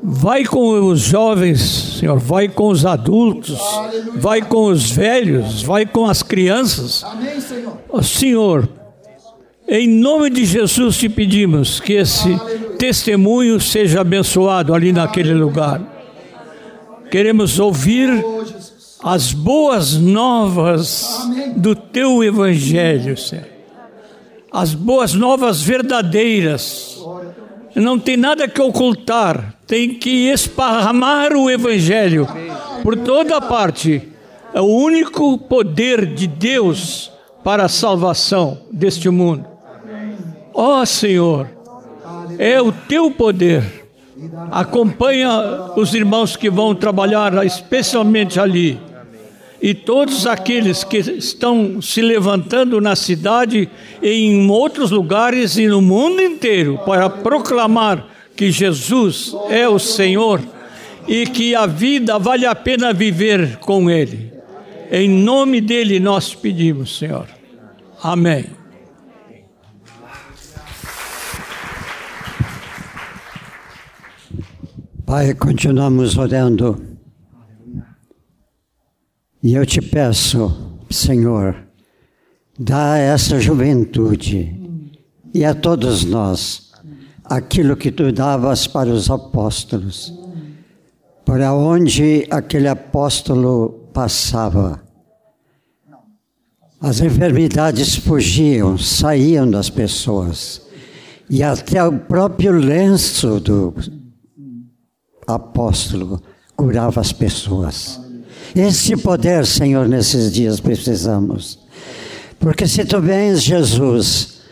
Vai com os jovens, Senhor, vai com os adultos, vai com os velhos, vai com as crianças. Senhor. Senhor, em nome de Jesus te pedimos que esse testemunho seja abençoado ali naquele lugar. Queremos ouvir as boas novas do teu evangelho, Senhor. As boas novas verdadeiras. Não tem nada que ocultar, tem que esparramar o evangelho por toda parte. É o único poder de Deus para a salvação deste mundo. Ó oh, Senhor, é o teu poder. Acompanha os irmãos que vão trabalhar, especialmente ali e todos aqueles que estão se levantando na cidade e em outros lugares e no mundo inteiro para proclamar que Jesus é o Senhor e que a vida vale a pena viver com Ele. Em nome dele nós pedimos, Senhor. Amém. Pai, continuamos orando e eu te peço, Senhor, dá a essa juventude e a todos nós aquilo que tu davas para os apóstolos, para onde aquele apóstolo passava. As enfermidades fugiam, saíam das pessoas, e até o próprio lenço do apóstolo curava as pessoas. Esse poder, Senhor, nesses dias precisamos. Porque se tu vens, Jesus,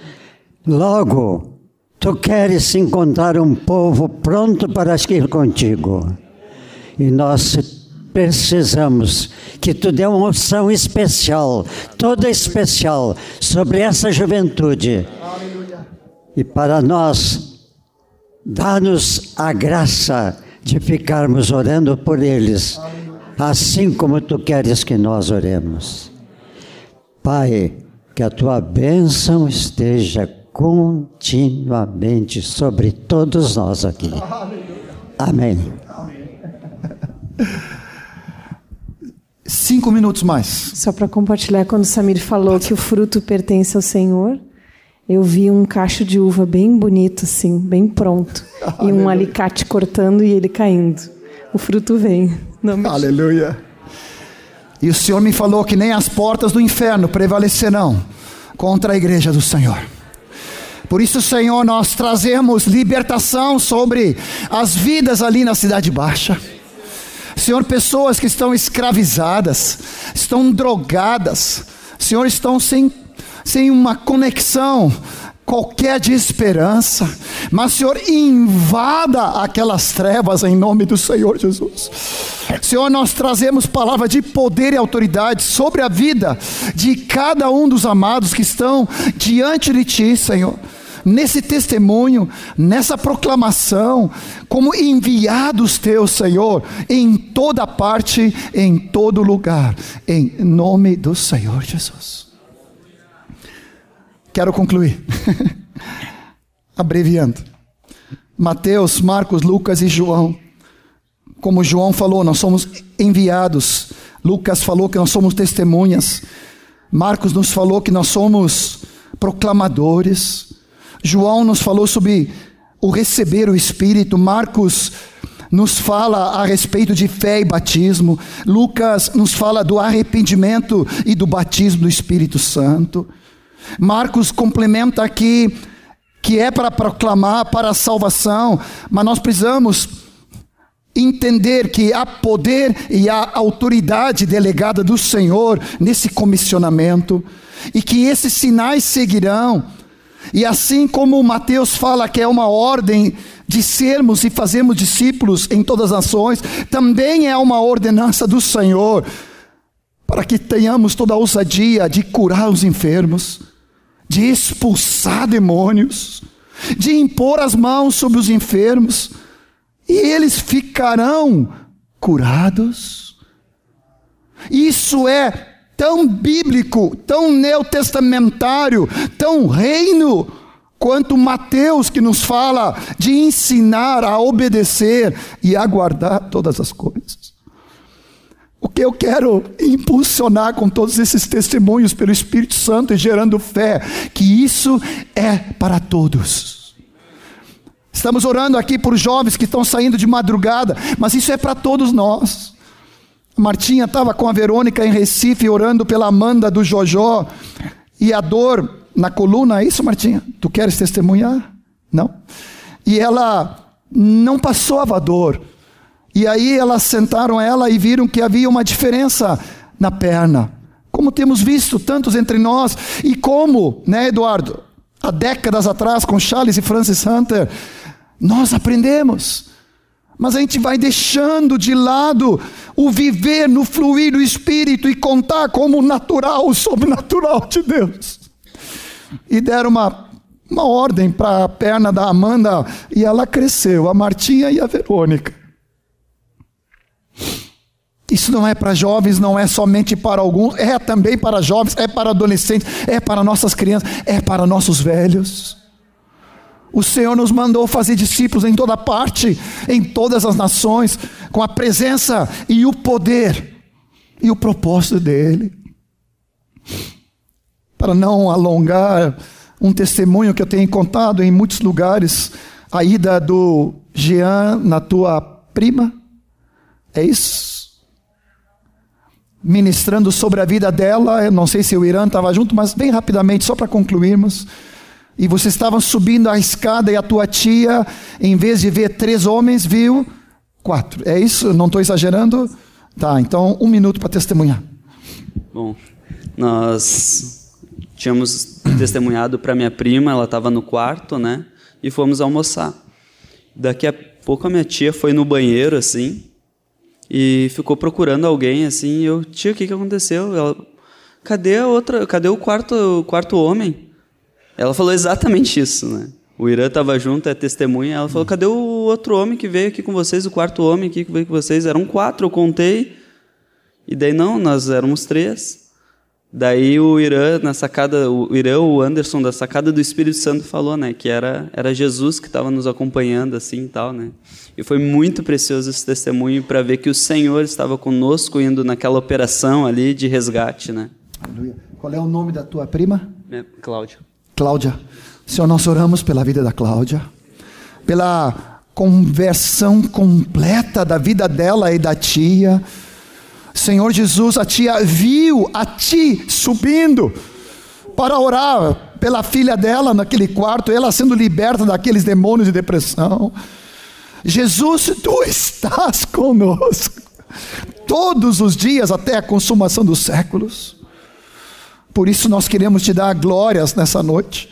logo tu queres encontrar um povo pronto para ir contigo. E nós precisamos que tu dê uma unção especial, toda especial, sobre essa juventude. E para nós, dá-nos a graça de ficarmos orando por eles assim como tu queres que nós oremos. Pai, que a tua bênção esteja continuamente sobre todos nós aqui. Amém. Cinco minutos mais. Só para compartilhar, quando o Samir falou que o fruto pertence ao Senhor, eu vi um cacho de uva bem bonito, assim, bem pronto, e um alicate cortando e ele caindo. O fruto vem. Aleluia. E o Senhor me falou que nem as portas do inferno prevalecerão contra a igreja do Senhor. Por isso, Senhor, nós trazemos libertação sobre as vidas ali na Cidade Baixa. Senhor, pessoas que estão escravizadas, estão drogadas, Senhor, estão sem, sem uma conexão qualquer de esperança, mas Senhor, invada aquelas trevas em nome do Senhor Jesus. Senhor, nós trazemos palavra de poder e autoridade sobre a vida de cada um dos amados que estão diante de Ti, Senhor nesse testemunho, nessa proclamação, como enviados teus, Senhor, em toda parte, em todo lugar, em nome do Senhor Jesus. Quero concluir. Abreviando. Mateus, Marcos, Lucas e João. Como João falou, nós somos enviados. Lucas falou que nós somos testemunhas. Marcos nos falou que nós somos proclamadores. João nos falou sobre o receber o Espírito. Marcos nos fala a respeito de fé e batismo. Lucas nos fala do arrependimento e do batismo do Espírito Santo. Marcos complementa aqui que é para proclamar para a salvação, mas nós precisamos entender que há poder e há autoridade delegada do Senhor nesse comissionamento e que esses sinais seguirão. E assim como Mateus fala que é uma ordem de sermos e fazermos discípulos em todas as nações, também é uma ordenança do Senhor para que tenhamos toda a ousadia de curar os enfermos de expulsar demônios, de impor as mãos sobre os enfermos, e eles ficarão curados. Isso é tão bíblico, tão neotestamentário, tão reino, quanto Mateus que nos fala de ensinar a obedecer e a guardar todas as coisas. O que eu quero impulsionar com todos esses testemunhos pelo Espírito Santo e gerando fé, que isso é para todos. Estamos orando aqui por jovens que estão saindo de madrugada, mas isso é para todos nós. Martinha estava com a Verônica em Recife orando pela Amanda do Jojó e a dor na coluna, é isso, Martinha? Tu queres testemunhar? Não. E ela não passava a dor. E aí elas sentaram ela e viram que havia uma diferença na perna. Como temos visto tantos entre nós, e como, né, Eduardo? Há décadas atrás, com Charles e Francis Hunter, nós aprendemos. Mas a gente vai deixando de lado o viver no fluir do Espírito e contar como natural o sobrenatural de Deus. E deram uma, uma ordem para a perna da Amanda e ela cresceu, a Martinha e a Verônica. Isso não é para jovens, não é somente para alguns, é também para jovens, é para adolescentes, é para nossas crianças, é para nossos velhos. O Senhor nos mandou fazer discípulos em toda parte, em todas as nações, com a presença e o poder e o propósito dEle. Para não alongar, um testemunho que eu tenho contado em muitos lugares, a ida do Jean na tua prima, é isso? Ministrando sobre a vida dela, eu não sei se o Irã estava junto, mas bem rapidamente, só para concluirmos e você estava subindo a escada e a tua tia, em vez de ver três homens, viu quatro. É isso? Não estou exagerando? Tá, então um minuto para testemunhar. Bom, nós tínhamos testemunhado para minha prima, ela estava no quarto, né? E fomos almoçar. Daqui a pouco a minha tia foi no banheiro, assim, e ficou procurando alguém, assim. E eu, tia, o que, que aconteceu? Ela, cadê a outra? Cadê o quarto, o quarto homem? Ela falou exatamente isso, né? O Irã estava junto, é testemunha. Ela falou: cadê o outro homem que veio aqui com vocês, o quarto homem aqui que veio com vocês? Eram quatro, eu contei. E daí, não, nós éramos três. Daí o Irã, na sacada, o Irã, o Anderson, da sacada do Espírito Santo, falou, né, que era, era Jesus que estava nos acompanhando, assim e tal, né. E foi muito precioso esse testemunho para ver que o Senhor estava conosco indo naquela operação ali de resgate, né. Qual é o nome da tua prima? É, Cláudia. Cláudia. Senhor, nós oramos pela vida da Cláudia, pela conversão completa da vida dela e da tia. Senhor Jesus, a tia viu a ti subindo para orar pela filha dela naquele quarto, ela sendo liberta daqueles demônios de depressão. Jesus, tu estás conosco todos os dias até a consumação dos séculos. Por isso nós queremos te dar glórias nessa noite.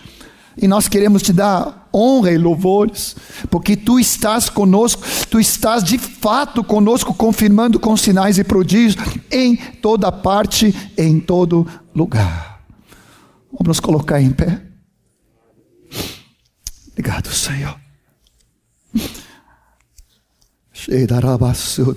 E nós queremos te dar honra e louvores, porque tu estás conosco, tu estás de fato conosco, confirmando com sinais e prodígios em toda parte, em todo lugar. Vamos nos colocar em pé. Obrigado, Senhor. Sheda rabasuko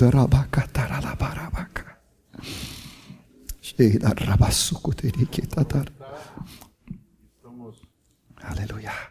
Aleluia.